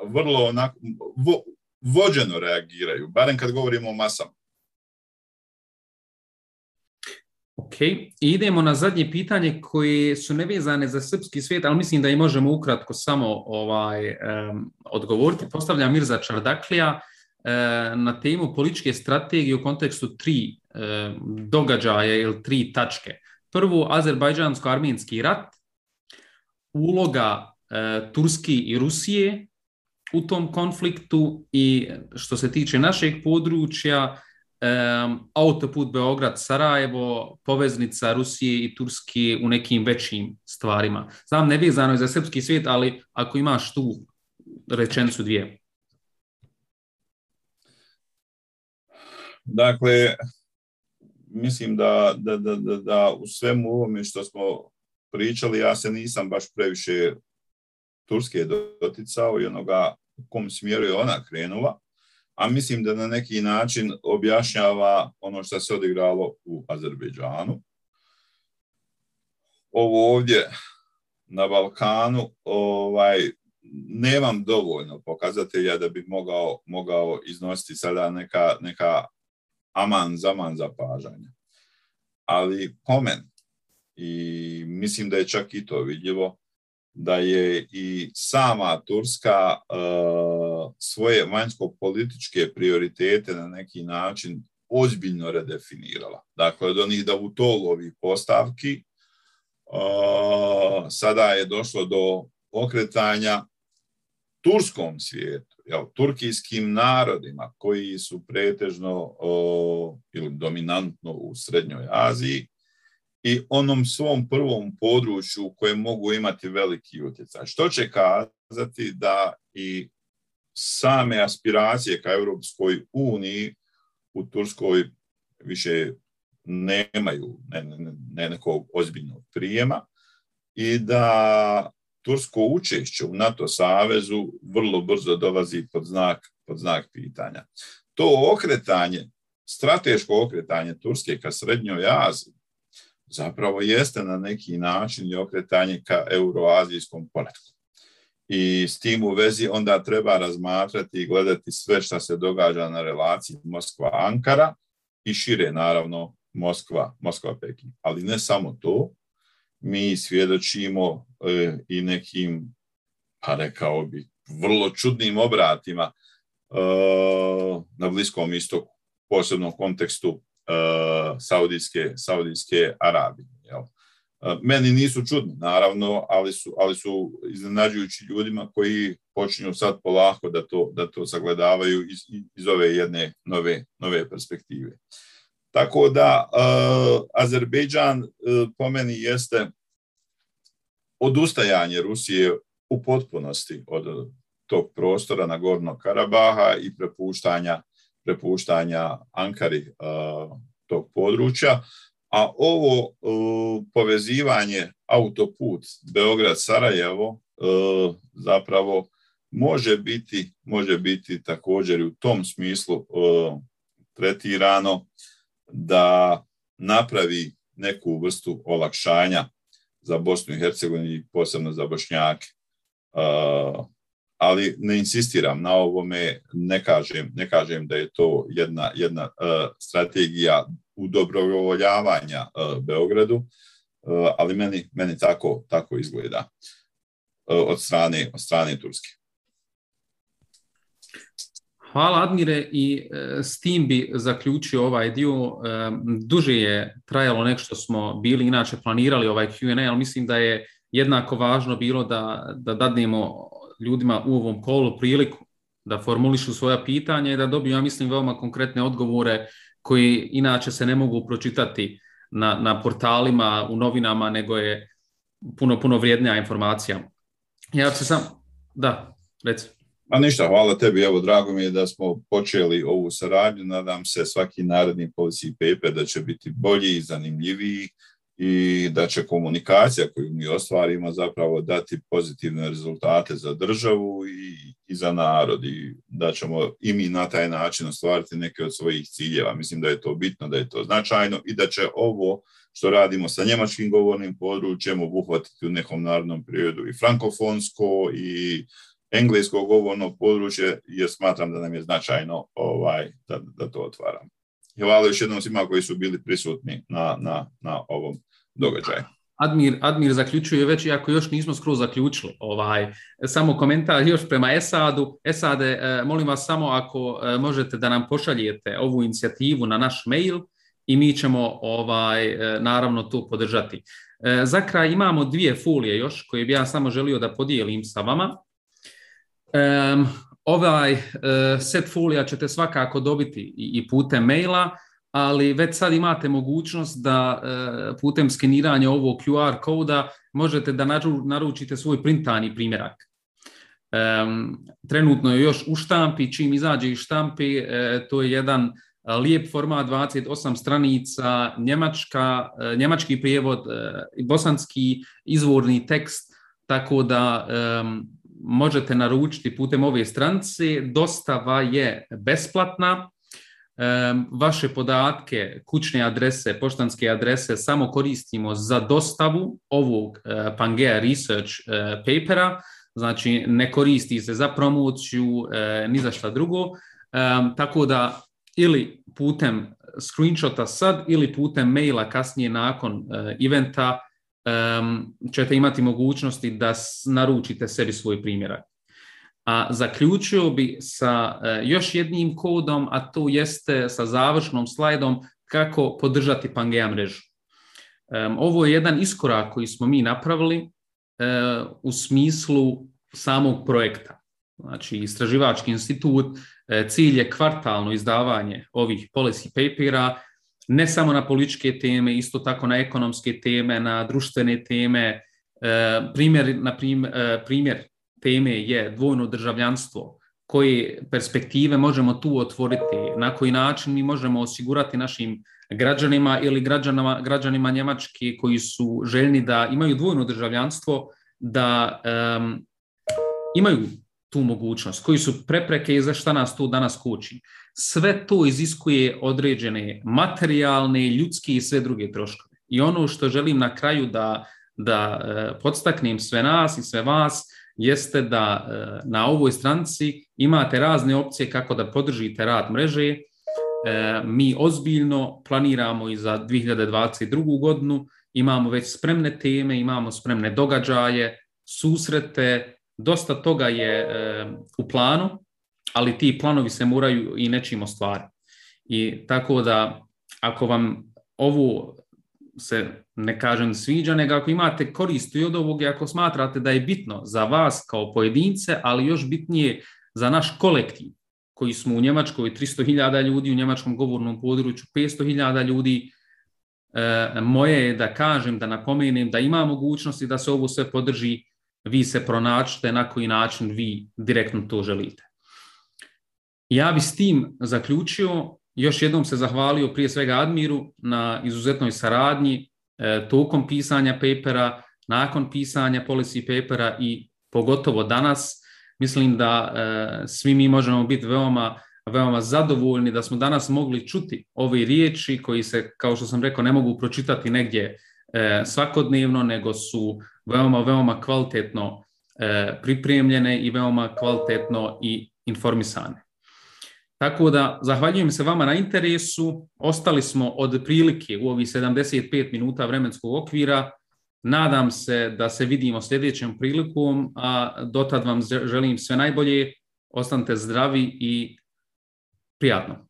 vrlo onako, vo, vođeno reagiraju, barem kad govorimo o masama. Ok, idemo na zadnje pitanje koje su nevezane za srpski svijet, ali mislim da i možemo ukratko samo ovaj, um, odgovoriti. Postavlja Mirza Čardaklija na temu političke strategije u kontekstu tri događaja ili tri tačke. Prvo, azerbajdžansko-armenski rat, uloga uh, Turski i Rusije u tom konfliktu i što se tiče našeg područja, autoput Beograd-Sarajevo, poveznica Rusije i Turske u nekim većim stvarima. Znam, nevezano je za srpski svijet, ali ako imaš tu rečenicu dvije. Dakle, mislim da, da, da, da, da u svemu ovome što smo pričali, ja se nisam baš previše Turske doticao i onoga u kom smjeru je ona krenula a mislim da na neki način objašnjava ono što se odigralo u Azerbejdžanu. Ovo ovdje na Balkanu ovaj, nemam dovoljno pokazatelja da bi mogao, mogao iznositi sada neka, neka aman zaman zapažanja. Ali pomen, i mislim da je čak i to vidljivo, da je i sama Turska uh, svoje vanjsko-političke prioritete na neki način ozbiljno redefinirala. Dakle, od onih davutolovih postavki sada je došlo do okretanja turskom svijetu, jel, turkijskim narodima koji su pretežno ili dominantno u Srednjoj Aziji, i onom svom prvom području u kojem mogu imati veliki utjecaj. Što će kazati da i same aspiracije ka Europskoj uniji u Turskoj više nemaju ne, ne, ne nekog ozbiljnog prijema i da tursko učešće u NATO savezu vrlo brzo dolazi pod znak, pod znak pitanja. To okretanje, strateško okretanje Turske ka Srednjoj Aziji, zapravo jeste na neki način i okretanje ka euroazijskom poretku. I s tim u vezi onda treba razmatrati i gledati sve što se događa na relaciji Moskva-Ankara i šire naravno Moskva, Moskva-Peking. Ali ne samo to, mi svjedočimo e, i nekim, pa rekao bi, vrlo čudnim obratima e, na Bliskom istoku, posebno u kontekstu uh, Saudijske, Saudijske Arabije. Meni nisu čudni, naravno, ali su, ali su iznenađujući ljudima koji počinju sad polako da to, da to sagledavaju iz, iz ove jedne nove, nove perspektive. Tako da uh, Azerbejdžan uh, po meni jeste odustajanje Rusije u potpunosti od tog prostora na Gornog Karabaha i prepuštanja prepuštanja Ankari tog područja, a ovo uh, povezivanje autoput Beograd-Sarajevo uh, zapravo može biti, može biti također u tom smislu tretirano da napravi neku vrstu olakšanja za Bosnu i Hercegovinu i posebno za Bošnjake. Ali ne insistiram na ovome, ne kažem, ne kažem da je to jedna, jedna strategija udobrovoljavanja uh, Beogradu, uh, ali meni, meni tako, tako izgleda uh, od, strane, od strane Turske. Hvala Admire i e, s tim bi zaključio ovaj dio. E, duže je trajalo nek što smo bili inače planirali ovaj Q&A, ali mislim da je jednako važno bilo da, da dadnemo ljudima u ovom kolu priliku da formulišu svoja pitanja i da dobiju, ja mislim, veoma konkretne odgovore koji inače se ne mogu pročitati na, na portalima, u novinama, nego je puno, puno vrijednija informacija. Ja se sam, da, Reci. Ma ništa, hvala tebi. Evo, drago mi je da smo počeli ovu saradnju. Nadam se svaki naredni policy paper da će biti bolji i zanimljiviji i da će komunikacija koju mi ostvarimo zapravo dati pozitivne rezultate za državu i, i za narod i da ćemo i mi na taj način ostvariti neke od svojih ciljeva. Mislim da je to bitno, da je to značajno i da će ovo što radimo sa njemačkim govornim područjem obuhvatiti u nekom narodnom periodu i frankofonsko i englesko govorno područje jer smatram da nam je značajno ovaj, da, da to otvaramo. Hvala još jednom svima koji su bili prisutni na, na, na ovom događaju. Admir, Admir zaključuje već, iako još nismo skroz zaključili, ovaj, samo komentar još prema Esadu. Esade, e, molim vas samo ako e, možete da nam pošaljete ovu inicijativu na naš mail i mi ćemo ovaj, e, naravno to podržati. Za kraj imamo dvije folije još koje bi ja samo želio da podijelim sa vama. Um, ovaj uh, set folija ćete svakako dobiti i putem maila, ali već sad imate mogućnost da uh, putem skeniranja ovog QR koda možete da naručite svoj printani primjerak. Trenutno je još u štampi, čim izađe iz štampi, uh, to je jedan lijep format, 28 stranica, njemačka, njemački prijevod, bosanski izvorni tekst, tako da možete naručiti putem ove stranice. Dostava je besplatna. Vaše podatke, kućne adrese, poštanske adrese samo koristimo za dostavu ovog e, Pangea Research e, papera, znači ne koristi se za promociju e, ni za šta drugo, tako da ili putem screenshota sad ili putem maila kasnije nakon eventa um, ćete imati mogućnosti da naručite sebi svoj primjerak. A zaključio bi sa uh, još jednim kodom, a to jeste sa završnom slajdom kako podržati Pangea mrežu. Um, ovo je jedan iskorak koji smo mi napravili uh, u smislu samog projekta. Znači, istraživački institut, uh, cilj je kvartalno izdavanje ovih policy papera, ne samo na političke teme, isto tako na ekonomske teme, na društvene teme. E, primjer, na e, primjer teme je dvojno državljanstvo. Koje perspektive možemo tu otvoriti, na koji način mi možemo osigurati našim građanima ili građanima, građanima Njemačke koji su željni da imaju dvojno državljanstvo, da um, imaju tu mogućnost, koji su prepreke i za šta nas tu danas kući. Sve to iziskuje određene materijalne, ljudske i sve druge troškove. I ono što želim na kraju da, da e, podstaknem sve nas i sve vas, jeste da e, na ovoj stranici imate razne opcije kako da podržite rad mreže. E, mi ozbiljno planiramo i za 2022. godinu, imamo već spremne teme, imamo spremne događaje, susrete, dosta toga je u planu, ali ti planovi se moraju i nečim ostvariti. I tako da ako vam ovo se ne kažem sviđa, nego ako imate korist i od ovog i ako smatrate da je bitno za vas kao pojedince, ali još bitnije za naš kolektiv, koji smo u Njemačkoj 300.000 ljudi, u njemačkom govornom području 500.000 ljudi, e, moje je da kažem, da napomenem da ima mogućnosti da se ovo sve podrži vi se pronačite na koji način vi direktno to želite. Ja bi s tim zaključio, još jednom se zahvalio prije svega Admiru na izuzetnoj saradnji e, tokom pisanja papera, nakon pisanja policy papera i pogotovo danas. Mislim da e, svi mi možemo biti veoma, veoma zadovoljni da smo danas mogli čuti ove riječi koji se, kao što sam rekao, ne mogu pročitati negdje e, svakodnevno, nego su veoma, veoma kvalitetno e, pripremljene i veoma kvalitetno i informisane. Tako da, zahvaljujem se vama na interesu. Ostali smo od prilike u ovih 75 minuta vremenskog okvira. Nadam se da se vidimo sljedećem prilikom, a dotad vam želim sve najbolje. Ostanite zdravi i prijatno.